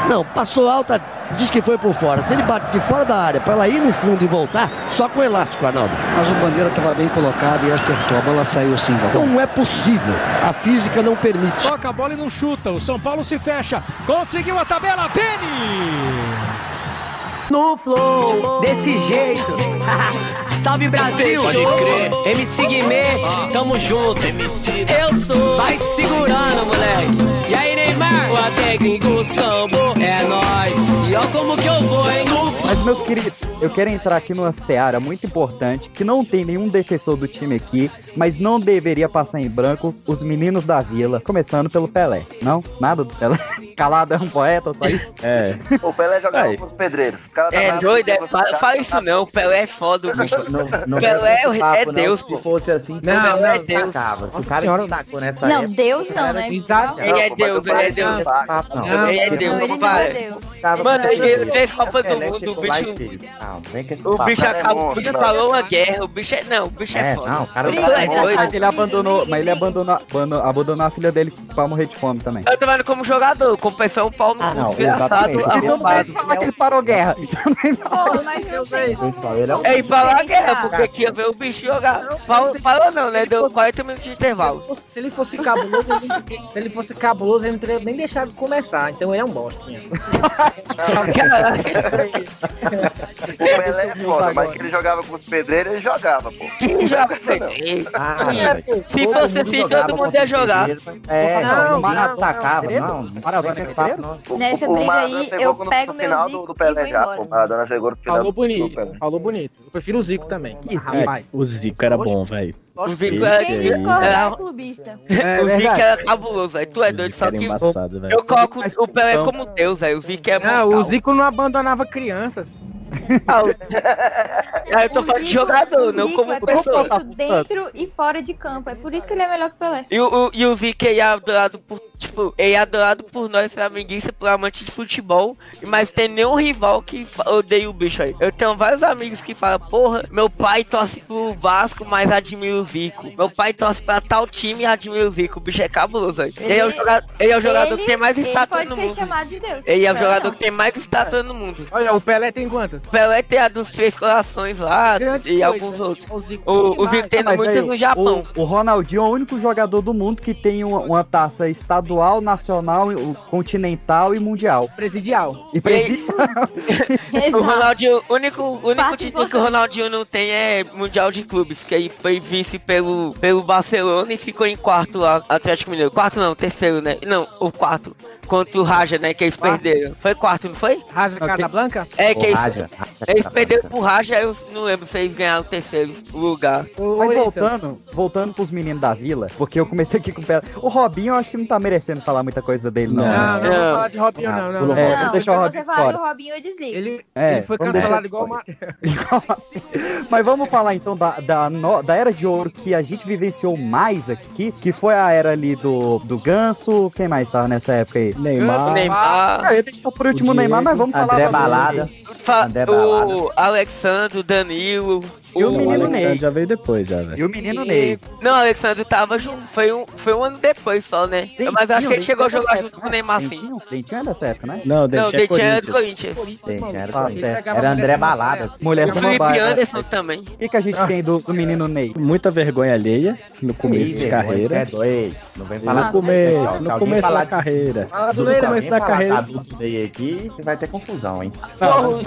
S26: Não, passou alta, diz que foi por fora. Se ele bate de fora da área pra ela ir no fundo e voltar, só com elástico, Arnaldo.
S27: Mas o Bandeira estava bem colocado e acertou. A bola saiu sim, Galvão.
S26: Não é possível. A física não permite.
S28: Toca a bola e não chuta. O São Paulo se fecha. Conseguiu a tabela. Denis!
S10: No flow, desse jeito. Salve Brasil!
S20: Pode crer.
S10: MC Guimê, tamo junto. Eu sou. Vai segurando, moleque. E aí, Neymar? O técnico sambo é nóis. E ó como que eu vou, hein?
S1: Mas, meus queridos, eu quero entrar aqui numa seara muito importante, que não tem nenhum defensor do time aqui, mas não deveria passar em branco os meninos da vila, começando pelo Pelé. Não? Nada do Pelé? Calado é um poeta, só isso?
S4: É.
S3: O Pelé jogava
S1: Aí.
S3: com os pedreiros. O
S5: É doido, é, fala, fala isso não, o Pelé é foda, o bicho.
S2: Não, não
S5: Pelé é
S2: papo, não.
S5: Deus,
S2: Se
S5: pô.
S2: fosse assim,
S8: Não,
S2: mundo
S8: não,
S2: tacava. Se o
S8: Nossa
S2: cara
S8: senhora.
S2: tacou nessa
S9: Não,
S2: época,
S9: Deus não, né?
S5: Ele é Deus, ele é É Deus,
S9: Não, é Deus.
S2: tava-
S5: Mano, ele fez Copa do Mundo, o bicho. O bicho
S3: é
S5: acabou, o bicho
S3: não.
S5: falou uma guerra, o bicho é. Não, o bicho é,
S2: É,
S5: foda.
S2: não, o cara
S5: Ele é
S2: bom.
S5: doido.
S1: Mas ele abandonou, mas ele abandonou, abandonou, abandonou a filha dele pra morrer de fome também.
S5: Eu tô vendo como jogador, como pessoa um pau no
S2: Ah,
S5: cu, desgraçado.
S1: Então não
S5: arrombado.
S1: falar que ele parou guerra.
S9: Pô, mas não tem como.
S2: Pessoal, ele é um
S5: É, e parou a guerra, porque aqui ia ver o bicho jogar. Parou, parou não, né? Deu 40 minutos de intervalo.
S8: Se ele fosse cabuloso, ele, se ele fosse cabuloso, ele não teria nem deixaram de começar, então ele é um bostinha.
S3: o Pelé é foda, mas que ele jogava com os pedreiros, ele jogava, pô.
S5: Quem joga
S2: ah, é,
S5: Se fosse assim, todo mundo ia jogar.
S2: É,
S8: não, o
S2: atacava,
S1: não.
S9: Nessa briga aí, eu pego meu
S3: final do, Pelé já, pô. O
S8: Falou bonito, falou bonito. Eu prefiro o Zico também. Rapaz,
S4: o Zico era bom, velho.
S5: Lógico que
S4: Vitor
S5: é,
S9: Quem é. é. clubista.
S8: É, é
S5: o Zico é cabuloso, aí tu é doido, só que
S4: eu,
S5: eu coloco o Pelé então como Deus, aí o Zico é Ah,
S8: o Zico não abandonava crianças
S5: falta. eu tô falando de jogador, não como
S9: é
S5: pessoa.
S9: Perfeito dentro e fora de campo. É por isso que ele é melhor que o Pelé.
S5: E o, e o Zico é adorado por, tipo, é adorado por nós flamenguistas, por amantes de futebol, mas tem nenhum rival que odeia o bicho aí. Eu tenho vários amigos que falam, porra, meu pai torce pro Vasco, mas admira o Zico. Meu pai torce pra tal time e admira o Zico. O bicho é cabuloso aí. Ele, é
S9: ele, é, o
S5: jogador, ele é o jogador que tem mais estátua no mundo.
S9: Ele pode ser chamado de Deus.
S5: Ele é o jogador
S9: não.
S5: que tem mais estátua no mundo.
S8: Olha, o Pelé tem quantas?
S5: Pelé tem a dos Três Corações lá
S8: Grande
S5: e
S8: coisa,
S5: alguns outros.
S8: O,
S5: Vitor tem muitas no Japão.
S1: O, o, Ronaldinho é o único jogador do mundo que tem uma, uma taça estadual, nacional, continental e mundial.
S8: Presidial.
S1: E presidial.
S5: E...
S9: o
S5: Ronaldinho, o único, único título que o Ronaldinho não tem é Mundial de Clubes, que aí foi vice pelo, pelo Barcelona e ficou em quarto lá, Atlético Mineiro. Quarto não, terceiro, né? Não, o quarto. Contra o Raja, né? Que eles
S8: quarto.
S5: perderam. Foi quarto, não foi?
S8: Raja okay. Casablanca?
S5: É, que eles, eles perderam pro racha, eu não lembro se eles ganharam o terceiro lugar.
S1: Mas voltando, voltando pros meninos da vila, porque eu comecei aqui com o pé. O Robinho eu acho que não tá merecendo falar muita coisa dele, não.
S8: Não, não,
S5: não
S8: falar de Robinho, não, não. não,
S1: é,
S9: não
S1: deixa o Robinho
S9: você
S1: vai.
S9: do Robinho, eu desligo.
S8: Ele,
S1: é,
S8: ele foi cancelado igual o Mar...
S1: Mas vamos falar então da, da, no... da era de ouro que a gente vivenciou mais aqui, que foi a era ali do, do Ganso. Quem mais tava nessa época aí?
S4: Neymar.
S5: Ganso, Neymar.
S1: Ah, eu deixo por último o Neymar, mas vamos falar
S2: André Balada.
S5: Fa o Alexandre, o Danilo.
S1: E o,
S5: o
S1: menino
S4: Alexandre
S1: Ney.
S4: já veio depois, já, velho.
S1: E o menino e... Ney.
S5: Não, o Alexandre tava junto. Foi um, foi um ano depois só, né? Dentinho, Mas acho que ele chegou a jogar junto né? com o né? Neymar sim.
S1: Dentinho era dessa época, né?
S4: Não, Dentinho, não,
S5: Dentinho era do
S4: Corinthians.
S2: Dentinho era do
S1: Corinthians.
S2: Era André Balada.
S1: Mulher
S5: do Felipe Anderson também.
S1: O que, que a gente tem do, do menino Ney?
S4: Muita vergonha alheia no começo de carreira.
S2: É doido. Não vem falar.
S9: No
S4: começo, no começo da carreira.
S8: Fala do
S4: mas da carreira.
S2: Aqui, vai ter confusão, hein?
S5: Não,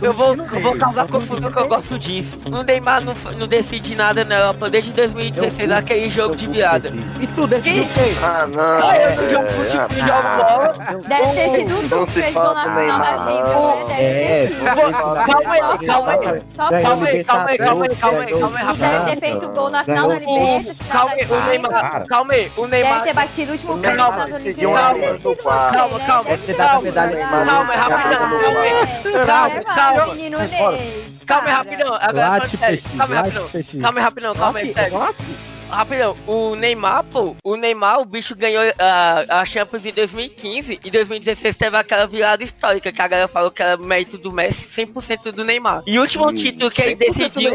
S5: eu, vou, eu vou causar confusão que eu gosto disso. O Neymar não, não decide nada na Europa desde 2016, aquele jogo de viada.
S8: E tu decidiu quem?
S3: Ah, não.
S5: Só eu
S3: que
S5: jogo futebol, jogo bola.
S9: Deve ter sido tu que fez gol na final da Champions, Calma
S2: aí,
S9: calma sido.
S5: Calma aí, calma aí. Calma aí, calma aí, calma aí, calma aí, calma aí.
S9: Deve ter feito gol na final da Libertadores.
S5: Calma aí, o Neymar, calma aí, o Neymar.
S9: Deve ter batido o último pênalti nas Olimpíadas. Né?
S5: Calma,
S2: calma,
S5: calma.
S9: Calma,
S5: calma, calma. Calma, calma,
S9: calma
S5: calma.
S9: Menino Ney,
S5: calma aí, rapidão. Agora,
S4: Late, peixe,
S5: calma aí, rapidão. Calma aí, rapidão. Calma aí rapidão, o Neymar, pô, o Neymar, o bicho ganhou a, a Champions em 2015 e 2016 teve aquela virada histórica que a galera falou que era mérito do Messi, 100% do Neymar. E o último título que
S3: aí
S5: decidiu,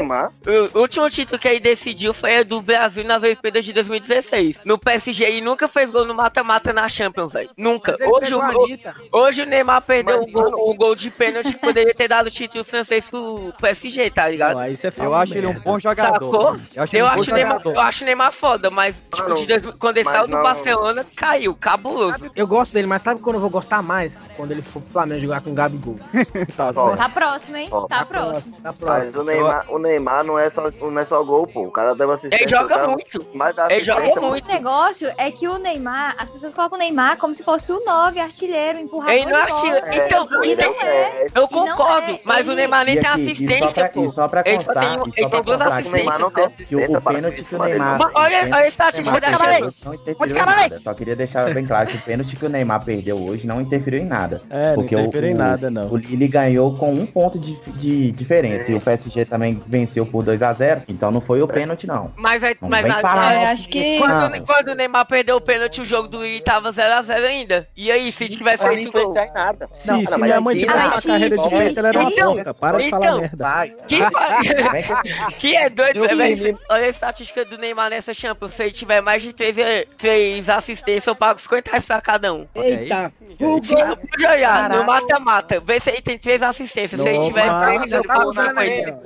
S5: o último título que aí decidiu foi do Brasil nas Olimpíadas de 2016. No PSG ele nunca fez gol no mata-mata na Champions, aí. Nunca. Hoje o, hoje o Neymar perdeu o gol, o gol de pênalti que poderia ter dado o título francês pro PSG, tá ligado?
S4: Não,
S1: eu acho merda. ele um bom jogador.
S5: Sacou?
S1: Eu acho,
S5: eu,
S1: um
S5: acho Neymar, eu acho Neymar foda, mas ah,
S3: tipo,
S5: de dois, quando ele
S3: mas
S5: saiu do. Barcelona, caiu, cabuloso.
S8: Eu gosto dele, mas sabe quando eu vou gostar mais? Quando ele for pro Flamengo jogar com o Gabigol.
S1: Tá, tá,
S9: tá, próximo, hein?
S3: Tá,
S9: tá, próximo.
S8: Tá próximo.
S3: Tá mas o Neymar, o Neymar não, é só, não é só gol, pô. O cara deve assistir.
S5: Ele joga
S3: cara,
S5: muito.
S3: Mas
S5: ele joga muito.
S9: O negócio é que o Neymar, as pessoas colocam o Neymar como se fosse o 9, artilheiro, empurrador.
S5: Ele não é artilheiro.
S9: É,
S5: então, então
S9: é,
S5: eu concordo,
S9: é,
S5: mas
S9: ele...
S5: o Neymar nem
S2: e
S5: tem
S2: aqui,
S5: assistência,
S2: só
S5: pô.
S2: Só
S5: ele só tem, tem duas
S2: assistências.
S3: O Neymar não tem assistência.
S2: O pênalti que o Neymar
S5: Olha, a estatística
S2: tático, onde caralho? Só queria deixar bem claro que o pênalti que o Neymar perdeu hoje não interferiu em nada.
S4: É,
S2: porque não
S4: interferiu
S2: o, em
S4: nada, não.
S2: O Lille ganhou com um ponto de, de diferença. É. E o PSG também venceu por 2x0. Então não foi o pênalti, não.
S5: Mas, vai,
S2: não
S5: mas
S2: vai
S9: parar,
S2: eu
S9: acho que.
S5: Quando, quando, o Neymar perdeu o pênalti, o jogo do Lille tava 0x0 ainda. E aí, se tivesse feito. Não
S3: influenciar em nada.
S4: Sim,
S3: não,
S4: se
S3: não,
S4: minha
S3: é
S4: mãe tivesse uma carreira de feita, ela era uma.
S5: Então,
S4: para de falar então,
S2: merda.
S5: Que é doido, né,
S3: né?
S5: Olha a estatística do Neymar chamar nessa Champions. Se tiver mais de três, eh, três assistências, eu pago 50 reais pra cada um.
S8: Eita!
S5: Joiado, no mata-mata. Vê se ele tem três assistências. Se ele tiver três, eu pago 50.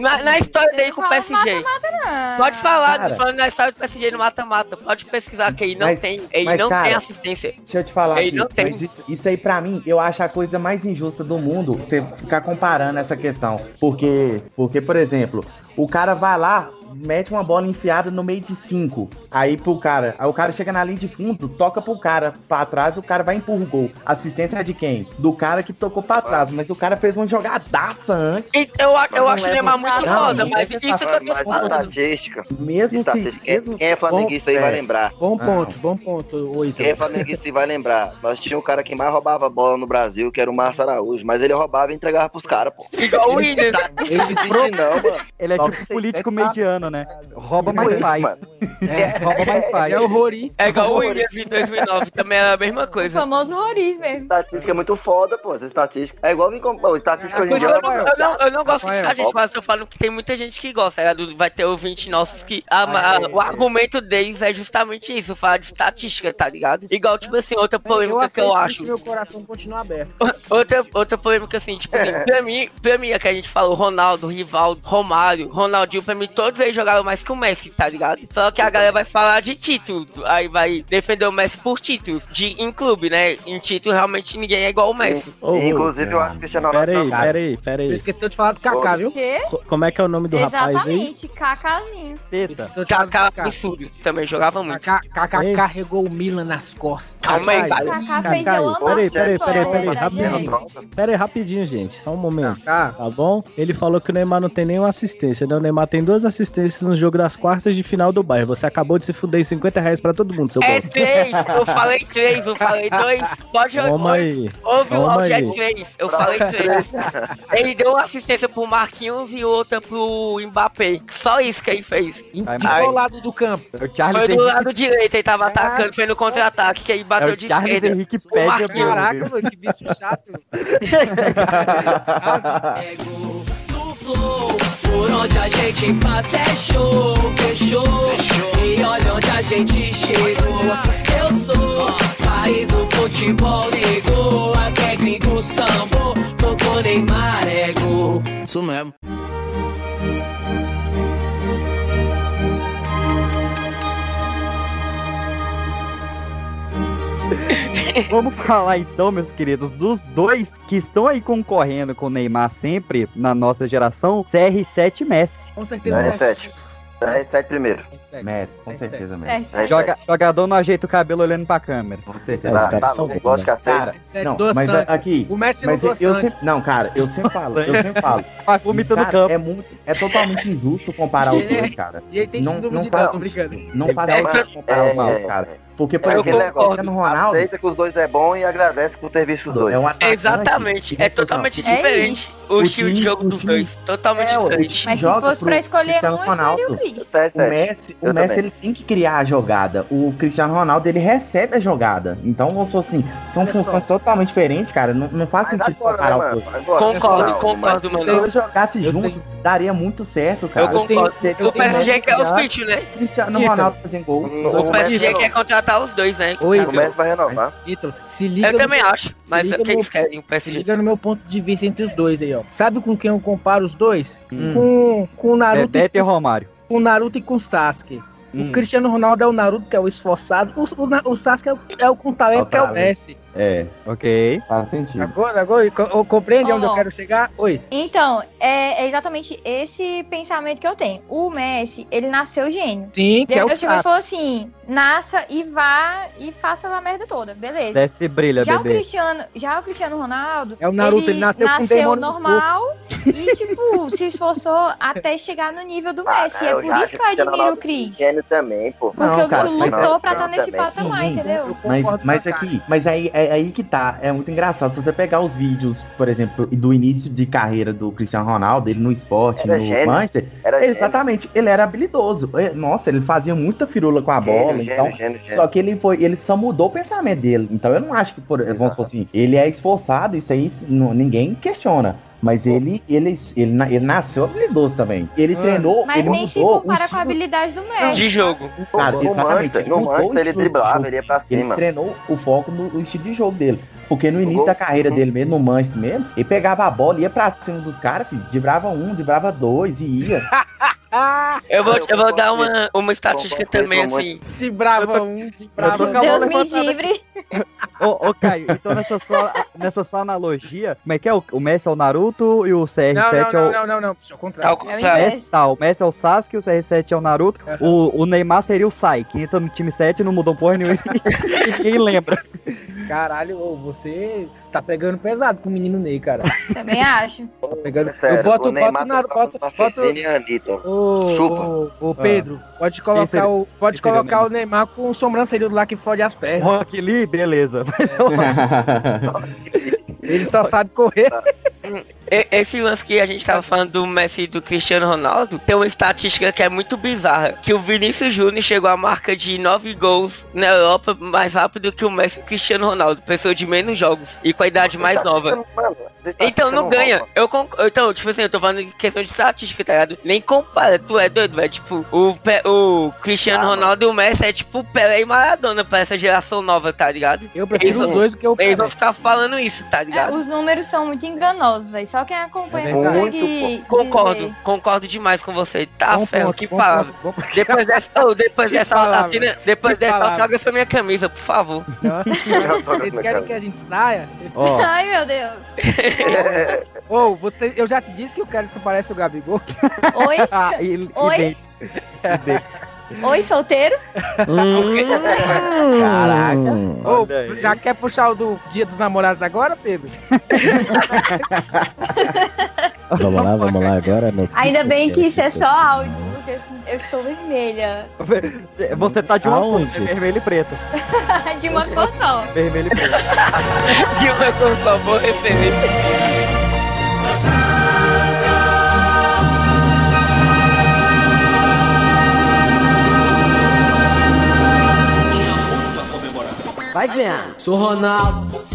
S5: Na, na história dele com o PSG.
S9: Mata -mata,
S5: Pode falar,
S2: cara,
S5: falando na história do PSG no mata-mata. Pode pesquisar que ele não
S2: mas,
S5: tem. Ele
S2: mas,
S5: não
S2: cara,
S5: tem assistência.
S2: Deixa eu te falar.
S5: Ele
S2: aqui,
S5: não tem.
S2: Isso, isso aí, pra mim, eu acho a coisa mais injusta do mundo. Você ficar comparando essa questão. Porque, porque por exemplo, o cara vai lá, mete uma bola enfiada no meio de cinco. Aí pro cara. Aí o cara chega na linha de fundo, toca pro cara pra trás, o cara vai e empurra o gol. Assistência é de quem? Do cara que tocou pra trás. Mas o cara fez uma jogadaça antes.
S5: Eu, eu
S2: Não
S5: acho o Neymar muito foda, mas
S2: isso
S5: que eu tô falando.
S3: estatística.
S2: Mesmo
S3: estatística.
S2: se.
S3: Quem,
S2: mesmo-
S3: quem é flamenguista aí vai lembrar.
S8: Bom
S2: Ah.
S8: ponto, bom ponto, oito.
S3: Quem é flamenguista aí vai lembrar. Nós tínhamos um cara que mais roubava bola no Brasil, que era o Márcio Araújo. Mas ele roubava e entregava pros caras, pô.
S5: Igual o Willian.
S3: Ele não existe não, mano.
S1: Ele é tipo político mediano, né? Rouba mais
S3: Isso,
S1: faz. É, rouba mais faz.
S8: É horrorista.
S5: É igual o William em 2009, também é a mesma
S9: O
S5: coisa.
S9: famoso Roriz mesmo.
S3: Estatística é muito foda, pô. Essa estatística. É igual. Pô, estatística hoje em dia.
S5: Eu não, eu não, eu não gosto de gente, mas eu falo que tem muita gente que gosta. é, do- Vai ter ouvintes nossos que. a- a- o argumento deles é justamente isso, falar de estatística, tá ligado? Igual, tipo assim, outra polêmica que eu acho.
S8: que Meu coração continua aberto.
S5: Outra, outra polêmica assim, tipo assim, pra mim, pra mim é que a gente falou Ronaldo, Rivaldo, Romário, Ronaldinho, pra mim todos eles jogaram mais que o Messi, tá ligado? Só que a galera vai falar de título, aí vai defender o Messi por título, de, em clube, né? Em título realmente ninguém é igual o Messi.
S4: Ô,
S3: Inclusive, eu acho que o Cristiano Ronaldo.
S4: Pera aí,
S3: tá-
S4: pera aí, pera
S8: Você esqueceu de falar do Kaká, viu?
S9: Quê?
S4: Co- Como é que é o nome do rapaz aí?
S9: Exatamente.
S1: Teta.
S5: Kaká absurdo, também jogava muito.
S8: Kaká, carregou o Milan nas costas.
S5: Calma aí, cara.
S9: Kaká fez eu amar
S4: peraí, peraí, peraí, peraí, rapidinho.
S9: gente?
S4: Pera aí, rapidinho, gente. Só um momento. Tá bom? Ele falou que o Neymar não tem nenhuma assistência, né? O Neymar tem duas assistências no jogo das quartas de final do bairro. Você acabou de se fuder em 50 reais pra todo mundo, seu
S5: É
S4: bosta.
S5: três, eu falei três, eu falei dois. Pode
S4: Toma aí.
S5: O
S4: Toma
S5: áudio é
S4: aí.
S5: três, eu falei três. Ele deu uma assistência pro Marquinhos e outra pro Mbappé. Só isso que ele fez.
S8: Em
S1: ai.
S8: lado do campo?
S1: O Charles
S5: Foi do
S1: Henrique,
S5: lado direito, ele tava atacando, foi no contra-ataque, que ele
S1: é
S5: bateu
S1: o
S5: de
S1: Charles
S5: esquerda.
S1: Henrique
S5: O
S1: pede.
S8: Caraca, mano, que bicho chato.
S10: no flow. Por onde a gente passa é show, fechou. E olha onde a gente chegou. Eu sou país do futebol ligou. Até gringo sambo, tocou Neymar gol. Isso mesmo.
S1: Vamos falar então, meus queridos, dos dois que estão aí concorrendo com o Neymar sempre na nossa geração, CR7 e Messi.
S8: Com certeza.
S3: É
S8: é
S3: sete. É sete primeiro.
S2: Messi, com
S8: É
S2: certeza,
S9: É,
S2: Messi.
S3: É
S1: Joga, jogador não ajeita o cabelo olhando pra câmera.
S2: Com certeza.
S4: É, os
S3: Tá,
S4: caras
S3: tá
S4: são bons, né?
S2: Cara,
S8: É,
S2: não, mas
S8: sangue.
S2: aqui.
S8: O Messi não
S2: Mas
S8: doa
S2: eu, sempre, não, cara, eu sempre falo, eu sempre falo.
S1: Faz vomita no
S2: Cara,
S1: campo.
S2: é muito, é totalmente injusto comparar os dois, cara.
S8: E ele tem
S2: Não,
S8: síndrome
S2: não
S8: de Down, tô brincando.
S2: Não faz
S3: É,
S2: comparar os
S3: é,
S2: dois, cara. Porque, por
S3: É
S2: exemplo, o
S3: negócio.
S2: Cristiano Ronaldo
S3: Aceita que os dois é bom e agradece por ter visto os dois.
S2: é um atacante.
S5: Exatamente, é totalmente
S9: É
S5: diferente o,
S2: O
S5: estilo de jogo
S2: o
S5: dos
S2: time-
S5: dois. Totalmente
S2: É, o
S5: diferente.
S9: Mas se fosse pra escolher
S2: Cristiano
S9: um, eu escolheria o
S2: Ronaldo. O. Messi, o
S3: Eu
S2: Messi ele tem que criar a jogada. O Cristiano Ronaldo ele recebe a jogada. Então, vamos supor assim, são
S8: Olha só.
S2: funções totalmente diferentes, cara. Não, não faz
S3: Mas
S2: sentido
S3: agora,
S2: comparar
S3: né,
S2: os
S3: mano?
S2: dois.
S5: Concordo, concordo,
S2: Se
S5: mano.
S2: eles jogassem juntos, daria muito certo, cara.
S5: Eu concordo. O PSG quer os pitch, né?
S2: Cristiano. Ronaldo fazendo gol.
S5: O
S3: o
S5: PSG
S3: Messi
S5: quer contratar os dois, né?
S8: Oi,
S3: O Messi vai renovar.
S8: Ítalo, se liga.
S5: Eu
S8: no-
S5: também acho,
S8: se
S5: mas
S8: liga
S5: o que
S8: no-
S5: eles querem, o
S8: Se
S5: PSG?
S8: liga no meu ponto de vista entre os dois aí, ó. Sabe com quem eu comparo os dois?
S1: Hum.
S8: Com, com o Naruto
S1: Bebeto e
S8: com,
S1: Romário.
S8: com o Naruto e com o Sasuke.
S1: Hum.
S8: O Cristiano Ronaldo é o Naruto, que é o esforçado. O, o, o Sasuke é o, é o com talento, que é o. Messi.
S2: É,
S1: Ok.
S2: faz sentido.
S8: Agora, agora, co- co- compreende
S9: Ó.
S8: onde eu quero chegar? Oi.
S9: Então, é, é exatamente esse pensamento que eu tenho. O Messi, ele nasceu gênio.
S8: Sim, que é o
S9: Deus chegou e falou assim: nasça e vá e faça a merda toda, beleza.
S1: Desce e brilha,
S9: Já o,
S1: bebê.
S9: Cristiano, já o Cristiano Ronaldo,
S8: É o Naruto, ele nasceu com demônio no
S9: normal e, tipo, se esforçou até chegar no nível do
S3: Ah,
S9: Messi.
S3: não,
S9: é por
S3: já
S9: isso que eu
S3: o Cristiano
S9: admiro o Cris.
S3: Gênio também, pô.
S9: Porque
S2: Não,
S9: o bicho
S2: mas-
S9: lutou pra estar nesse
S3: também.
S9: patamar,
S2: Sim,
S9: entendeu?
S8: Eu
S2: Mas, mas aqui, mas aí, é aí que tá, é muito engraçado. Se você pegar os vídeos, por exemplo, do início de carreira do Cristiano Ronaldo, ele no esporte,
S3: Era
S2: no. Manchester,
S3: Era
S2: exatamente, ele era habilidoso. É, Nossa, ele fazia muita firula com a bola, então. Só que ele foi, ele só mudou o pensamento dele. Então eu não acho que, por, vamos supor assim, ele é esforçado, isso aí não- ninguém questiona. Mas ele, ele, ele, ele nasceu habilidoso também. Ele
S8: Ah.
S2: treinou,
S9: Mas
S2: ele
S9: nem se
S2: mudou o
S9: compara com a
S2: estilo-
S9: habilidade do Messi.
S5: De jogo.
S2: Cara,
S3: No
S2: exatamente.
S3: Manchester, no Manchester ele driblava, ele ia pra
S2: Ele
S3: cima.
S2: treinou o foco no o estilo de jogo dele. Porque no início da carreira
S3: Uhum.
S2: dele mesmo, no Manchester mesmo, ele pegava a bola, ia pra cima dos caras, filho, dibrava um, dibrava dois e ia.
S5: Eu vou,
S3: Eu
S5: eu vou dar uma, uma estatística também, assim.
S8: De brava um, de
S1: Eu
S8: brava um.
S9: Deus me livre.
S1: Ô, ô, Caio, então nessa sua, nessa sua analogia, como é que é? O, o Messi é o Naruto e o CR7
S8: Não, não,
S1: é o.
S8: não, não, não, não. Ao contrário.
S1: O Messi, tá, o Messi é o Sasuke, o CR7 é o Naruto, o, o Neymar seria o Sai, que entra no time 7 e não mudou porra nenhuma e ninguém lembra.
S8: Caralho, você tá pegando pesado com o menino Ney, cara.
S9: Também acho.
S8: Tá pegando.
S3: Sério,
S8: eu boto,
S3: o Neymar
S8: boto na.
S3: tá
S8: Boto. Ô, ô, ô, Pedro, pode
S1: Quem
S8: colocar,
S1: seria-
S8: o, pode colocar o Neymar com o sobrancelhudo lá que fode as pernas.
S1: Rock Lee, beleza.
S8: Ele só sabe correr.
S5: Esse lance que a gente tava falando do Messi e do Cristiano Ronaldo, tem uma estatística que é muito bizarra, que o Vinícius Júnior chegou à marca de 9 gols na Europa mais rápido que o Messi e o Cristiano Ronaldo, pessoa de menos jogos e com a idade mais nova. Então não ganha. Eu conc- Então, tipo assim, eu tô falando em questão de estatística, tá ligado? Nem compara, tu é doido, velho. Tipo, o, Pe- o Cristiano Ronaldo e o Messi é tipo Pelé e Maradona pra essa geração nova, tá ligado?
S8: Eu prefiro
S5: Eles
S8: os dois do que o
S5: Eles
S8: Pelé.
S5: vão ficar falando isso, tá
S9: É,
S5: ligado?
S9: os números são muito enganosos, velho. Só quem acompanha
S5: É
S9: consegue.
S5: Concordo,
S9: dizer.
S5: concordo demais com você. Tá,
S8: Bom
S5: ferro,
S8: ponto,
S5: que
S8: bom
S5: palavra.
S8: bom
S5: Depois dessa, oh, depois
S8: Que
S5: dessa
S8: palavra.
S5: assina, depois
S8: Que
S5: dessa
S8: palavra.
S5: autógrafa minha camisa, por favor.
S8: Nossa senhora, vocês querem que a gente saia?
S1: Ó.
S9: Ai, meu Deus.
S8: Ô, você, eu já te disse que o Kelly parece o Gabigol.
S9: Oi?
S1: Ah, e,
S9: Oi? Oi, solteiro?
S2: Caraca.
S8: Ô,
S1: Olha aí.
S8: já quer puxar o do Dia dos Namorados agora, Pedro?
S4: Vamos lá, vamos lá agora. No...
S9: Ainda bem que isso é só áudio, porque eu estou vermelha.
S1: Você tá de uma cor,
S4: Aonde?
S1: é vermelho e preto.
S9: De uma cor só.
S1: Vermelho e preto.
S5: De uma por favor, referência.
S10: Vai vendo. Sou Ronaldo.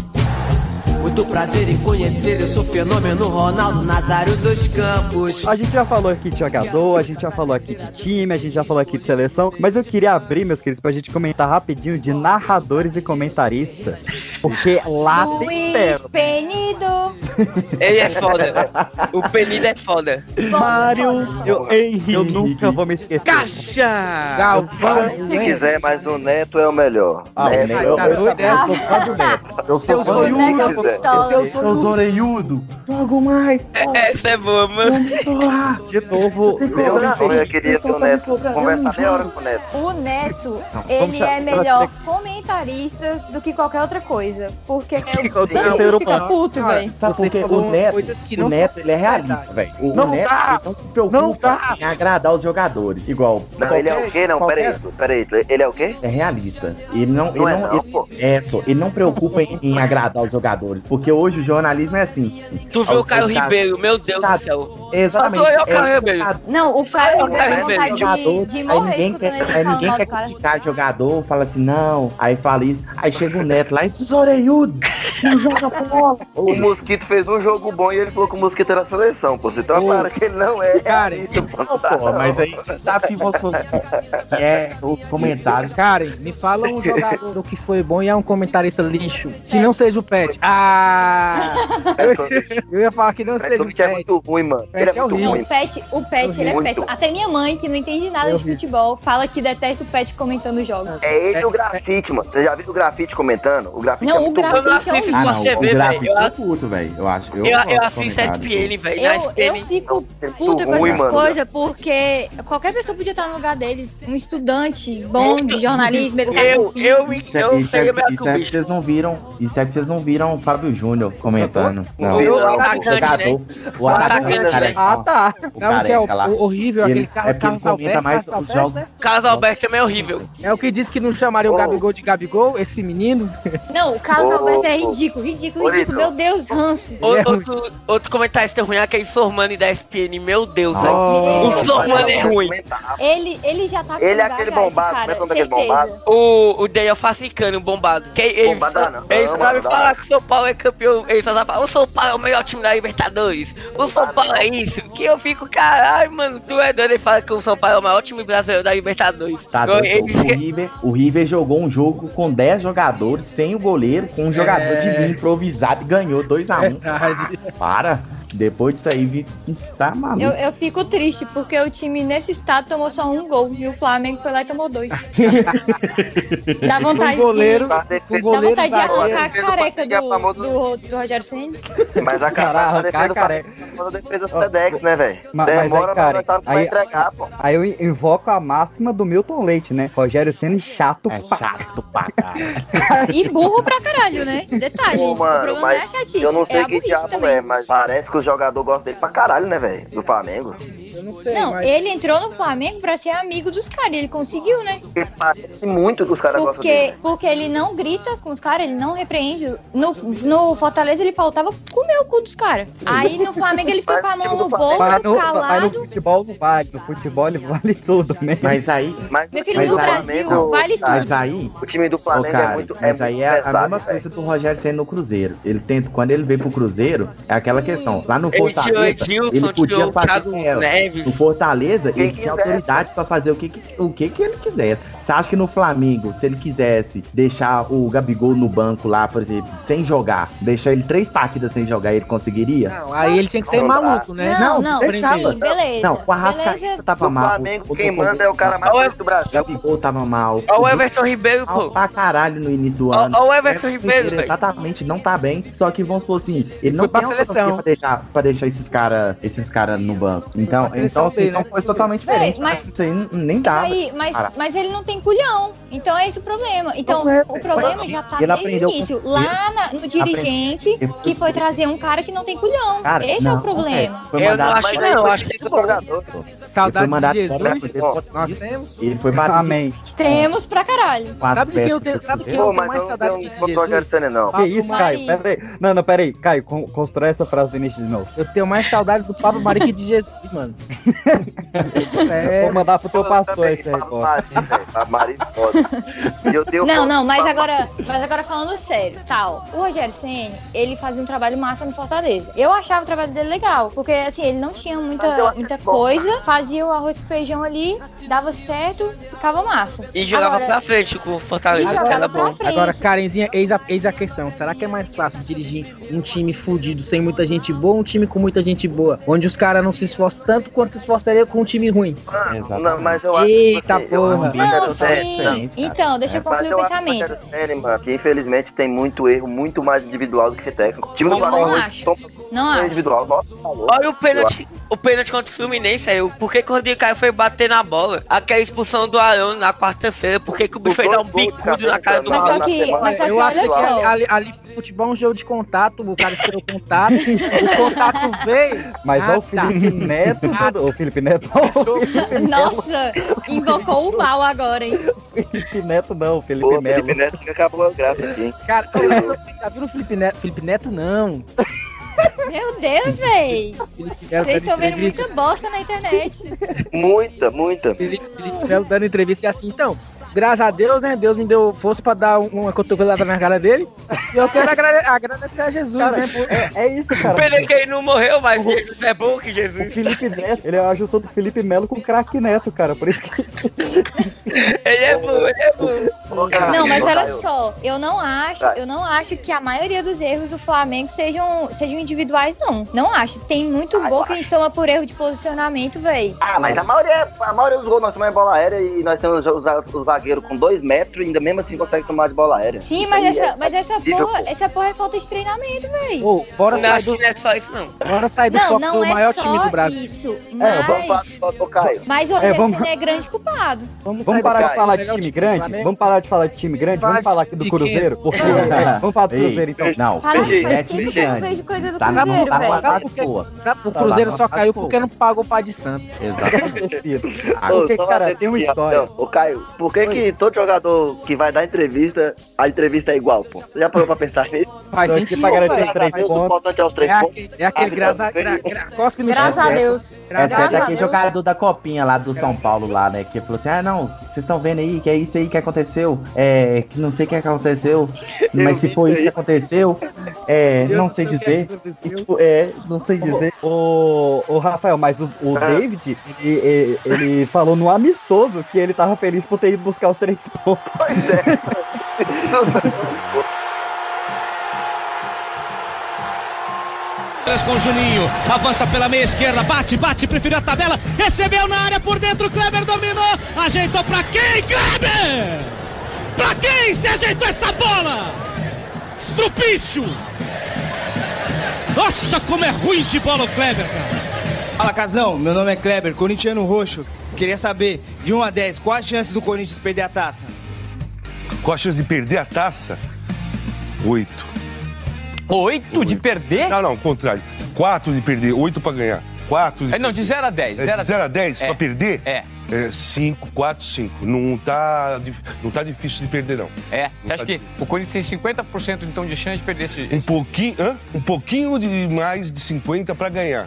S10: Muito prazer em conhecer, eu sou fenômeno Ronaldo Nazário dos Campos.
S1: A gente já falou aqui de jogador, a gente já falou aqui de time, a gente já falou aqui de seleção, mas eu queria abrir, meus queridos, pra gente comentar rapidinho de narradores e comentaristas. Porque lá tem
S9: Luiz
S1: ferro.
S9: Penido.
S5: Ele é foda. O Penido é foda.
S1: Mário, eu, eu nunca vou me esquecer.
S5: Caixa!
S8: Galvão.
S3: Se quiser, mas o Neto é o melhor.
S2: Ah,
S3: Neto
S2: Neto-
S3: é
S8: Tá doido, é?
S2: Eu sou fã do Neto. Eu sou fã do
S9: Neto
S2: Neto.
S9: é um pistola.
S2: Seu zoreiudo. Jogo mais.
S5: Essa é boa, mano.
S1: De novo,
S3: é queria ter o Neto.
S2: Eu
S3: Conversar meia hora com o Neto.
S9: O Neto, ele é melhor comentarista do que qualquer outra coisa. Porque eu
S1: Eu
S9: tanto que fica puto, velho.
S2: Sabe por quê? O Neto, o Neto ele é realista, velho. O, Neto ele não se preocupa em agradar os jogadores. Igual.
S3: Não, ele é o quê? Não, peraí, peraí. Ele é o quê?
S2: É realista. Ele não, ele
S3: Não é
S2: não, ele, é, só, ele não preocupa em agradar os jogadores, porque hoje o jornalismo é assim.
S5: Tu viu o Caio Ribeiro, meu Deus do céu.
S2: Exatamente.
S5: Só tu e o Caio
S2: é,
S5: Ribeiro.
S9: Não, o cara
S5: cara,
S9: vontade de,
S2: jogador,
S9: de
S2: aí
S9: morrer
S2: ninguém
S9: escutando
S2: quer, aí ninguém quer criticar jogador, fala assim, não, aí fala isso, aí chega o Neto lá e diz, oreiudo, não joga bola.
S3: O Mosquito fez um jogo bom e ele falou que o Mosquito era a seleção, pô. Você tá claro que ele não é. Realista, pô.
S2: Não, pô, mas aí sabe que você é o comentário.
S8: Karen, me fala um jogador do que foi bom e é um comentarista lixo. Que não seja o Pet. Ah! Eu, eu ia falar que não seja o
S3: é
S8: Pet.
S3: muito ruim, mano.
S8: Pet
S3: Ele é
S8: é
S3: muito
S9: Não,
S3: ruim.
S9: o Pet, o Pet, ele é
S3: Muito.
S9: péssimo. Até minha mãe, que não entende nada
S8: Eu
S9: de
S8: vi.
S9: futebol, fala que detesta o Pet comentando jogos.
S3: É ele e o grafite, mano. Você já viu o grafite comentando? O grafite
S9: Não,
S3: é
S9: o
S3: muito
S9: grafite
S3: ruim.
S9: é horrível.
S2: Ah, não,
S5: Você
S2: o
S5: velho, eu-
S2: eu curto, velho, eu acho. Eu,
S5: Eu, eu assisto. SPN, velho.
S9: Eu, eu fico
S3: é
S9: puta com essas coisas, porque qualquer pessoa podia estar no lugar deles. Um estudante bom de jornalismo, educação
S5: Eu,
S9: física.
S5: eu,
S2: é,
S5: eu
S2: isso,
S5: sei
S2: é,
S5: o meu
S2: isso é que
S5: bicho.
S2: vocês não viram. Isso é que vocês não viram Fábio Júnior comentando. Não,
S5: O
S2: o
S5: atacante, né?
S2: O atacante,
S5: atacante,
S2: careca,
S5: né?
S1: Ah, tá.
S2: o
S8: Não, que é o, o horrível,
S2: Ele-
S8: aquele
S2: é
S8: cara,
S2: porque ele
S8: Carlos Alberto,
S2: mais
S8: Carlos
S2: os
S8: Alberto,
S2: jogos.
S8: né?
S5: Carlos Alberto também é horrível.
S8: É o que disse que não chamaria o. Gabigol de Gabigol, esse menino.
S9: Não, o Carlos Alberto é ridículo, ridículo, ridículo. Meu Deus, ranço.
S5: O- Outro, outro comentarista ruim é aquele Sormani da SPN. Meu Deus.
S8: Oh.
S5: O Sormani é ruim.
S9: Ele, ele já tá com
S3: Ele é aquele
S9: cara,
S3: bombado,
S9: cara,
S3: como é que é o bombado?
S5: O, o Dale Facicano, bombado. Que ele,
S3: Bombado não.
S5: ele sabe falar que o São Paulo é campeão. Ele só sabe falar, o São Paulo é o melhor time da Libertadores. O São Paulo é isso. Que eu fico, caralho, mano, tu é doido. Ele fala que o São Paulo é o maior time brasileiro da Libertadores.
S2: Tá doido.
S5: ele
S2: o, River, o River jogou um jogo com 10 jogadores, sem o goleiro, com um jogador de linha improvisado e ganhou 2x1.
S8: Verdade.
S2: Para. Depois disso aí, Vitinho tá maluco.
S9: Eu, eu, fico triste, porque o time nesse estado tomou só um gol e o Flamengo foi lá e tomou dois. Dá vontade
S8: o goleiro,
S9: de. O
S8: goleiro
S9: vontade de arrancar a careca
S3: é
S9: do, do, do, Rogério Ceni.
S3: Mas a cara, a
S1: careca.
S3: É a defesa do Sedex, né, velho?
S1: Demora mas,
S3: mas
S1: aí, cara,
S3: entregar, pô.
S1: Aí eu invoco a máxima do Milton Leite, né? Rogério Senna é chato
S2: é
S1: pra
S2: chato pra caralho.
S9: e burro pra caralho, né? Detalhe.
S3: Pô, mano,
S9: o problema é a chatice.
S3: Eu não sei
S9: é
S3: que diabo é, mas parece que os jogadores gostam dele pra caralho, né, velho? Do Flamengo.
S8: Eu não, sei,
S9: não
S8: mas...
S9: ele entrou no Flamengo pra ser amigo dos caras, ele conseguiu, né?
S3: Ele parece muito que os caras gostam dele.
S9: Porque ele não grita com os caras, ele não repreende. No, no Fortaleza ele faltava comer o cu dos caras. Aí no Flamengo ele ficou com a mão no bolso,
S1: no, calado. no futebol não vale, no futebol ele vale tudo. Né?
S2: Mas aí...
S3: Mas,
S9: Meu filho,
S2: mas
S9: no Brasil Flamengo,
S2: vale
S9: tudo.
S2: Mas aí...
S3: O time do Flamengo é
S2: cara, é
S3: muito
S2: Mas
S3: é muito
S2: aí é
S3: pesado, a
S2: mesma
S3: véio.
S2: coisa do Rogério sendo no Cruzeiro. Ele tenta, quando ele veio pro Cruzeiro, é aquela Sim. questão. Lá no
S5: ele
S2: Fortaleza,
S5: tinha,
S2: ele podia fazer ela.
S5: Neves.
S2: No Fortaleza, ele tinha autoridade para fazer o que, que, o que, que ele quisesse. Você acha que no Flamengo, se ele quisesse deixar o Gabigol no banco lá, por exemplo, sem jogar, deixar ele três partidas sem jogar, ele conseguiria?
S8: Não, aí ele tinha que ser maluco, né?
S9: Não, não,
S2: não
S9: sim, beleza.
S2: Não, o Arrascaeta
S9: beleza.
S2: tava mal.
S3: Flamengo,
S2: o
S3: Flamengo,
S2: quem
S3: manda é o cara mais forte do Brasil.
S2: O Gabigol tava mal.
S5: Olha o Everton Ribeiro, pô.
S2: Pra caralho no início do ano.
S5: Olha o Everton Ribeiro, velho.
S2: Exatamente, não tá bem. Só que vamos supor assim, ele não
S8: foi
S2: tem
S8: pra
S2: seleção. Pra deixar, pra deixar esses caras esses cara no banco. Então, então assim,
S8: não
S2: foi
S8: né?
S2: totalmente diferente.
S9: Mas,
S2: isso aí nem
S9: dava. Mas, mas ele não tem culhão. Então é esse o problema. Então
S2: é,
S9: o problema já tá desde o início. Lá na, no dirigente que foi trazer um cara que não tem culhão.
S2: Cara,
S9: esse
S2: não, é
S9: o problema.
S2: É.
S5: Eu não acho, não.
S3: Eu
S5: acho que
S3: é
S2: ele é
S8: jogador.
S2: Saudade
S8: de Jesus.
S2: Ó,
S8: nós temos.
S2: Ele foi batido.
S1: Amém.
S9: Temos pra caralho.
S8: Sabe o que eu tenho, sabe
S3: que
S8: eu tenho mais saudade que de Jesus?
S3: Não.
S1: Que isso, Caio? Peraí. Não, não, peraí. Caio, constrói essa frase do início de novo.
S8: Eu tenho mais saudade do Pablo Mari que de Jesus, mano. É.
S1: Vou mandar pro teu pastor esse
S3: aí, Marido é foda. E eu dei
S9: não, não, mas agora, mas agora falando sério, tal. O Rogério Senni, ele fazia um trabalho massa no Fortaleza. Eu achava o trabalho dele legal, porque assim, ele não tinha muita, muita
S3: é
S9: coisa, fazia o arroz com feijão ali, dava certo, ficava massa.
S5: E jogava
S9: agora,
S5: pra frente com o Fortaleza.
S9: Agora,
S5: bom.
S8: agora, Karenzinha, eis a, eis a questão. Será que é mais fácil dirigir um time fudido sem muita gente boa ou um time com muita gente boa? Onde os caras não se esforçam tanto quanto se esforçariam com um time ruim.
S3: Ah, não, mas eu acho
S8: Eita
S3: que você,
S8: porra.
S3: Eu,
S9: não, eu,
S2: então, é,
S9: então, deixa eu
S3: é,
S9: concluir o pensamento.
S3: Mano, que infelizmente tem muito erro, muito mais individual do que técnico. Tipo,
S9: eu não acho. Não acho.
S3: Individual. Nossa, tá
S5: Olha o pênalti, o pênalti contra o Fluminense aí. Por que, o Rodrigo Caio foi bater na bola? Aquela é expulsão do Arão na quarta-feira. Por que, o bicho foi dar um bicudo na né, cara do Arão?
S9: Mas só que, mas que olha só.
S8: Ali, ali, futebol é um jogo de contato. O cara esperou contato. o contato veio.
S1: Mas
S8: ah, tá.
S1: ah. o Felipe Neto. O Felipe Neto.
S9: Nossa, invocou o mal agora agora, hein?
S1: Felipe Neto não, Felipe
S3: Pô,
S1: Melo.
S3: Felipe Neto que acabou a graça aqui, hein?
S8: Cara, é já viram o Felipe Neto? Felipe Neto não.
S9: Meu Deus, véi! Vocês estão vendo muita bosta na internet.
S3: Muita, muita.
S8: Felipe, Felipe dando entrevista e assim, então, graças a Deus, né? Deus me deu força pra dar uma cotovelada na cara dele. E eu quero agradecer a Jesus,
S1: cara,
S8: né? Por...
S1: É, é, isso, cara.
S5: O Pelequei não morreu, mas o... Jesus é bom que Jesus.
S1: O Felipe Neto, ele é a junção do Felipe Melo com o craque Neto, cara. Por isso que.
S5: ele é bom, ele é bom.
S9: Não, mas olha só, eu não acho,
S3: tá.
S9: eu não acho que a maioria dos erros do Flamengo sejam, sejam individuais, não. Não acho. Tem muito
S3: ah,
S9: gol que a gente toma por erro de posicionamento, velho.
S3: Ah, mas a maioria, a maioria dos gols nós tomamos é bola aérea e nós temos os, os, os zagueiro com dois metros e ainda mesmo assim consegue tomar de bola aérea.
S9: Sim, mas, essa,
S3: é
S9: mas essa, porra, essa porra é falta de treinamento, velho.
S8: Oh, bora
S5: não, acho
S8: do...
S5: não é só isso, não.
S8: Bora sair do
S9: não,
S8: foco
S9: não
S8: do
S9: é
S8: maior time do Brasil.
S9: Isso,
S3: é, mas... É, vamos falar só do Caio.
S9: Mas o é,
S1: vamos...
S9: é grande culpado.
S8: Vamos,
S1: vamos parar de falar de time grande? Vamos parar de falar de time grande? Vamos falar aqui do Cruzeiro? Porque...
S9: Vamos
S1: falar do Cruzeiro, então.
S2: Não,
S9: Peixe. Eu vejo coisa do Cruzeiro, velho.
S8: Sabe, o
S2: tá
S8: Cruzeiro só
S2: tá
S8: caiu porque não pagou o pai de santo.
S2: Exatamente.
S1: Cara, tem uma história.
S3: Ô, Caio, por que que todo jogador que vai dar entrevista, a entrevista é igual, pô. Você já parou pra pensar nisso?
S8: Faz sentido.
S1: Pra garantir os três
S3: é
S1: pontos.
S3: Aos é três
S8: é,
S3: pontos.
S8: é aquele
S9: graças a Deus.
S8: Graças
S9: a
S2: Deus.
S9: É
S2: aquele jogador da copinha lá do São Paulo lá, né? Que falou assim, ah, não, vocês estão vendo aí que é isso aí que aconteceu. É, que não sei o é que aconteceu. Mas se foi
S3: isso
S2: que aconteceu, é, não sei dizer. tipo, é, não sei dizer.
S1: O, o Rafael, mas o,
S3: ah.
S1: David, ele, falou no amistoso que ele tava feliz por ter ido buscar os três pontos.
S3: Pois é.
S29: Com o Juninho, avança pela meia esquerda, bate, bate, preferiu a tabela, recebeu na área por dentro, Kleber dominou, ajeitou pra quem, Kleber? Pra quem se ajeitou essa bola? Estrupício! Nossa, como é ruim de bola o Kleber, cara!
S30: Fala, Casão. Meu nome é Kleber, corintiano roxo. Queria saber, de 1 a 10, qual a chance do Corinthians perder a taça?
S21: Qual a chance de perder a taça? Oito.
S31: Oito de perder?
S21: Não, não, contrário. Quatro de perder, oito pra ganhar. Quatro de
S31: É, não, de 0 a 10.
S21: É, de 0 a 10
S31: É.
S21: pra perder?
S31: É.
S21: É 5, 4, 5. Não tá, dif- não tá difícil de perder, não.
S31: É. Você acha que o Corinthians tem 50% então de chance de perder esse.
S21: Um pouquinho, hã? Um pouquinho de mais de 50 pra ganhar.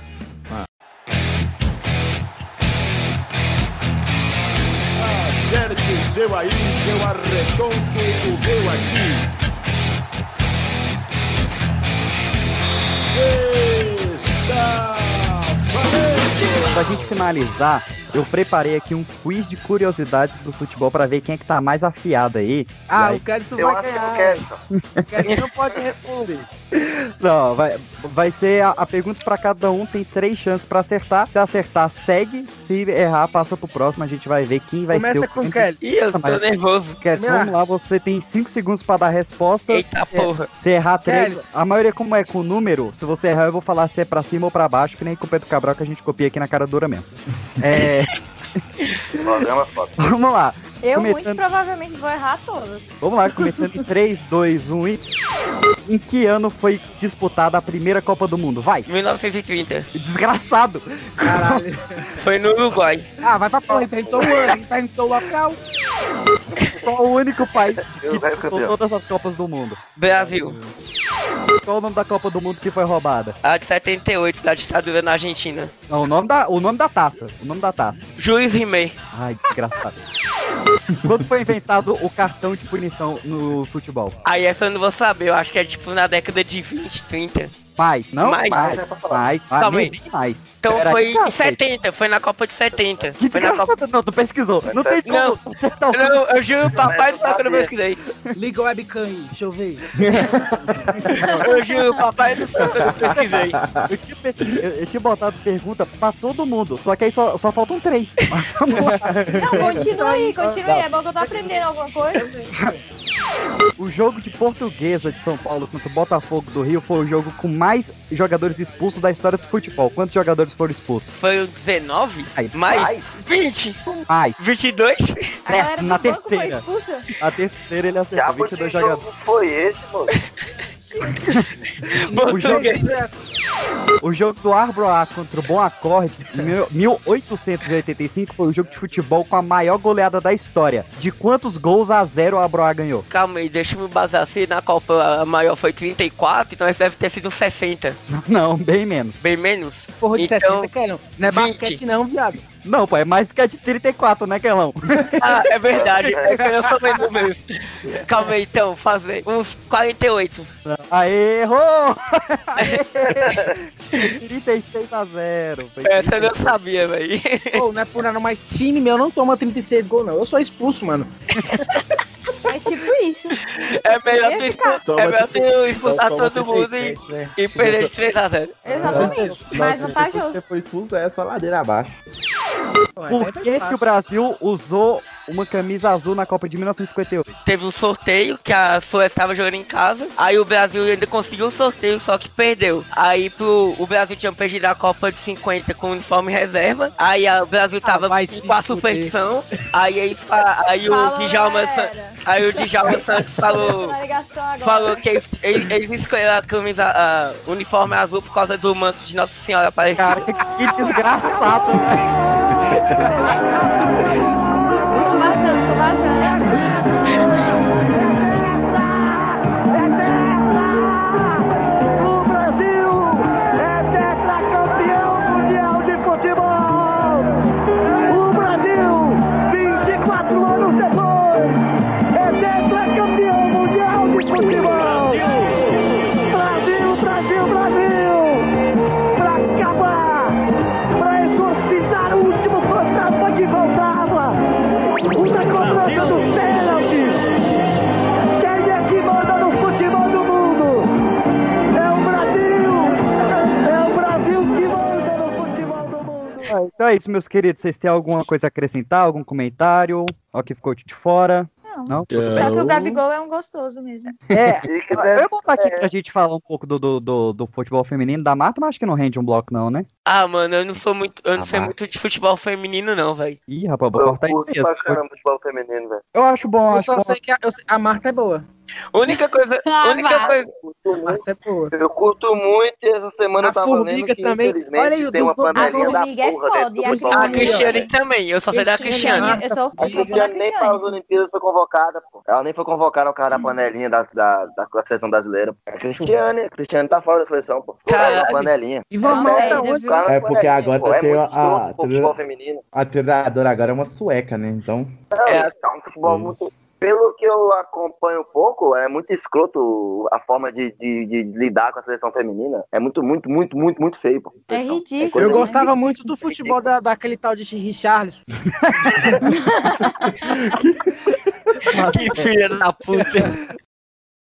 S32: Acerte o seu aí, que eu arredondo o meu aqui. Está valente!
S1: Pra gente finalizar, eu preparei aqui um quiz de curiosidades do futebol pra ver quem é que tá mais afiado aí.
S8: Ah,
S1: E aí-
S8: o Kelson
S3: Eu
S8: vai
S3: acho que
S8: ganhar.
S3: o Kelson.
S8: O Kelson não pode responder.
S1: Não, vai, vai ser a, a pergunta pra cada um, tem três chances pra acertar. Se acertar, segue. Se errar, passa pro próximo. A gente vai ver quem vai
S8: Começa
S1: ser o
S8: com o Kelly.
S5: Ih, eu tô
S1: Mas-
S5: nervoso.
S1: Kelly, vamos lá, você tem cinco segundos pra dar a resposta.
S5: Eita
S1: se,
S5: porra.
S1: Se errar três,
S8: Kelly.
S1: a maioria como é com número, se você errar eu vou falar se é pra cima ou pra baixo, que nem com o Pedro Cabral que a gente copia aqui na cara dura mesmo. É,
S3: Programa foda.
S1: vamos lá.
S9: Eu muito
S1: Começando-
S9: provavelmente vou errar todos.
S1: Vamos lá, começando em 3, 2, 1 e. Em que ano foi disputada a primeira Copa do Mundo? Vai!
S5: 1930.
S1: Desgraçado!
S8: Caralho.
S5: Foi no Uruguai.
S8: Ah, vai pra porra, perguntou o ano, perguntou o local.
S1: Qual o único país que disputou todas as Copas do Mundo?
S5: Brasil.
S1: Qual o nome da Copa do Mundo que foi roubada?
S5: A de 78, da ditadura na Argentina.
S1: Não, o nome da, o nome da taça. O nome da taça.
S5: Juiz Rimei.
S1: Ai, desgraçado. Quando foi inventado o cartão de punição no futebol?
S5: Aí essa eu não vou saber, eu acho que é tipo na década de 20, 30.
S1: Mais, não?
S5: Mais.
S1: mais, mais, mais.
S5: Então
S1: Pera
S5: foi em
S1: cacete.
S5: 70, foi na Copa de 70.
S1: Que
S5: Foi na Copa...
S1: Não, tu pesquisou. Não tem como
S5: Não.
S1: acertar o
S5: Não, eu juro, papai do céu que eu não pesquisei.
S8: Liga o webcam aí, deixa eu ver.
S5: Eu juro, papai do céu que eu não pesquisei.
S1: Eu tinha, pesquis- eu- eu tinha botado pergunta pra todo mundo, só que aí só, só faltam três.
S9: Não, continua aí, continua aí. É bom que eu tô aprendendo alguma coisa.
S1: O jogo de Portuguesa de São Paulo contra o Botafogo do Rio foi o jogo com mais jogadores expulsos da história do futebol. Quantos jogadores foram expulsos?
S5: Foi o 19?
S1: Aí,
S5: Mais 20?
S1: Mais.
S5: 22?
S9: A galera
S1: Certo,
S9: do
S1: na
S9: foi
S1: terceira.
S9: expulsa?
S1: A terceira ele acertou
S3: Diabo
S1: 22
S3: de
S1: jogadores.
S3: jogo foi esse, moço?
S1: O jogo, o jogo do Arbroa contra o Bom Acorde em mil- 1885 foi o jogo de futebol com a maior goleada da história. De quantos gols a zero o Arbroa ganhou?
S5: Calma aí, deixa eu me basar se na Copa a maior foi 34, então esse deve ter sido 60.
S1: Não, bem menos.
S5: Bem menos?
S8: Porra de
S5: Então,
S8: 60, Kelão. Não é
S5: 20.
S8: basquete não, viado.
S1: Não, pô, é mais que a de 34, né, Kelão?
S5: Ah, é verdade, é que eu sou bem números. Calma aí, então, fazer uns 48.
S1: Aê, errou! Aê! 36 a 0. Foi
S5: Essa eu não sabia, velho.
S8: Pô, não é por nada, mas time meu não toma 36 gols, não. Eu sou expulso, mano.
S9: É tipo isso.
S5: É melhor tu, é melhor tu expulsar
S2: Toma
S5: todo mundo e,
S2: 36, né?
S5: e perder de 3 a 0.
S9: Exatamente. Mais
S2: Você
S9: vantajoso.
S2: foi expulso, é só ladeira abaixo.
S1: Por que, que o Brasil usou uma camisa azul na Copa de 1958?
S5: Teve um sorteio que a Suécia estava jogando em casa. Aí o Brasil ainda conseguiu o sorteio, só que perdeu. Aí pro, o Brasil tinha perdido a Copa de 50 com uniforme reserva. Aí a- o Brasil tava
S8: vai
S5: com a superstição. Aí, eles fa- aí o Djalma
S9: galera.
S5: aí o Djalma Santos falou.
S9: Agora.
S5: Falou que eles, eles, eles escolheram a camisa, a uniforme azul por causa do manto de Nossa Senhora Aparecida.
S1: Cara, que, que desgraçado, velho.
S9: Tô vazando, tô vazando.
S32: O
S1: Então é isso, meus queridos. Vocês têm alguma coisa a acrescentar? Algum comentário? Ó, que ficou de fora? Não?
S9: Só que o Gabigol é um gostoso mesmo.
S1: É, eu ia botar aqui pra gente falar um pouco do, do, do, do futebol feminino da mata, mas acho que não rende um bloco, não, né?
S5: Ah, mano, eu não sou muito. Eu não
S1: Ah,
S5: sei
S1: vai.
S5: muito de futebol feminino, não, velho.
S1: Ih, rapaz, vou
S3: Eu
S1: cortar isso
S3: curto
S1: aí.
S3: pra caramba futebol feminino, velho.
S1: Eu acho bom,
S8: Eu
S1: acho
S8: só
S1: bom.
S8: sei que a, eu sei- a Marta é boa.
S5: Única coisa.
S9: Ah,
S5: única coisa.
S8: Marta é boa.
S3: Eu curto muito e essa semana
S8: A
S3: eu tava lendo
S8: Formiga
S3: que
S8: também.
S3: infelizmente
S8: Olha aí,
S3: tem uma
S8: dos- a
S3: panelinha da
S9: Formiga é
S3: porra
S9: foda, e a
S5: A
S9: Cristiane-
S5: também, eu só sei da
S8: Cristiane,
S5: Cristiane.
S9: Eu sou,
S3: A
S9: eu
S3: Cristiane nem para as. Olimpíadas foi convocada, pô. Ela nem foi convocada ao cara da panelinha da, da, da seleção brasileira. A Cristiane, a Cristiane tá fora da seleção, pô.
S5: Caralho.
S3: Cara, panelinha.
S8: E vamos
S9: Ah,
S8: Marta
S9: é,
S2: É porque agora
S3: pô. É
S2: tem a- a-
S3: pô, futebol feminino.
S2: A treinadora agora é uma sueca, né? Então.
S5: É.
S3: é um futebol muito. Pelo que eu acompanho um pouco, é muito escroto a forma de, de, de lidar com a seleção feminina. É muito, muito, muito, muito, muito feio, pô.
S9: É
S3: Seleção.
S9: ridículo.
S8: Eu gostava muito do futebol da, daquele tal de Richarlison.
S5: Que filha da puta.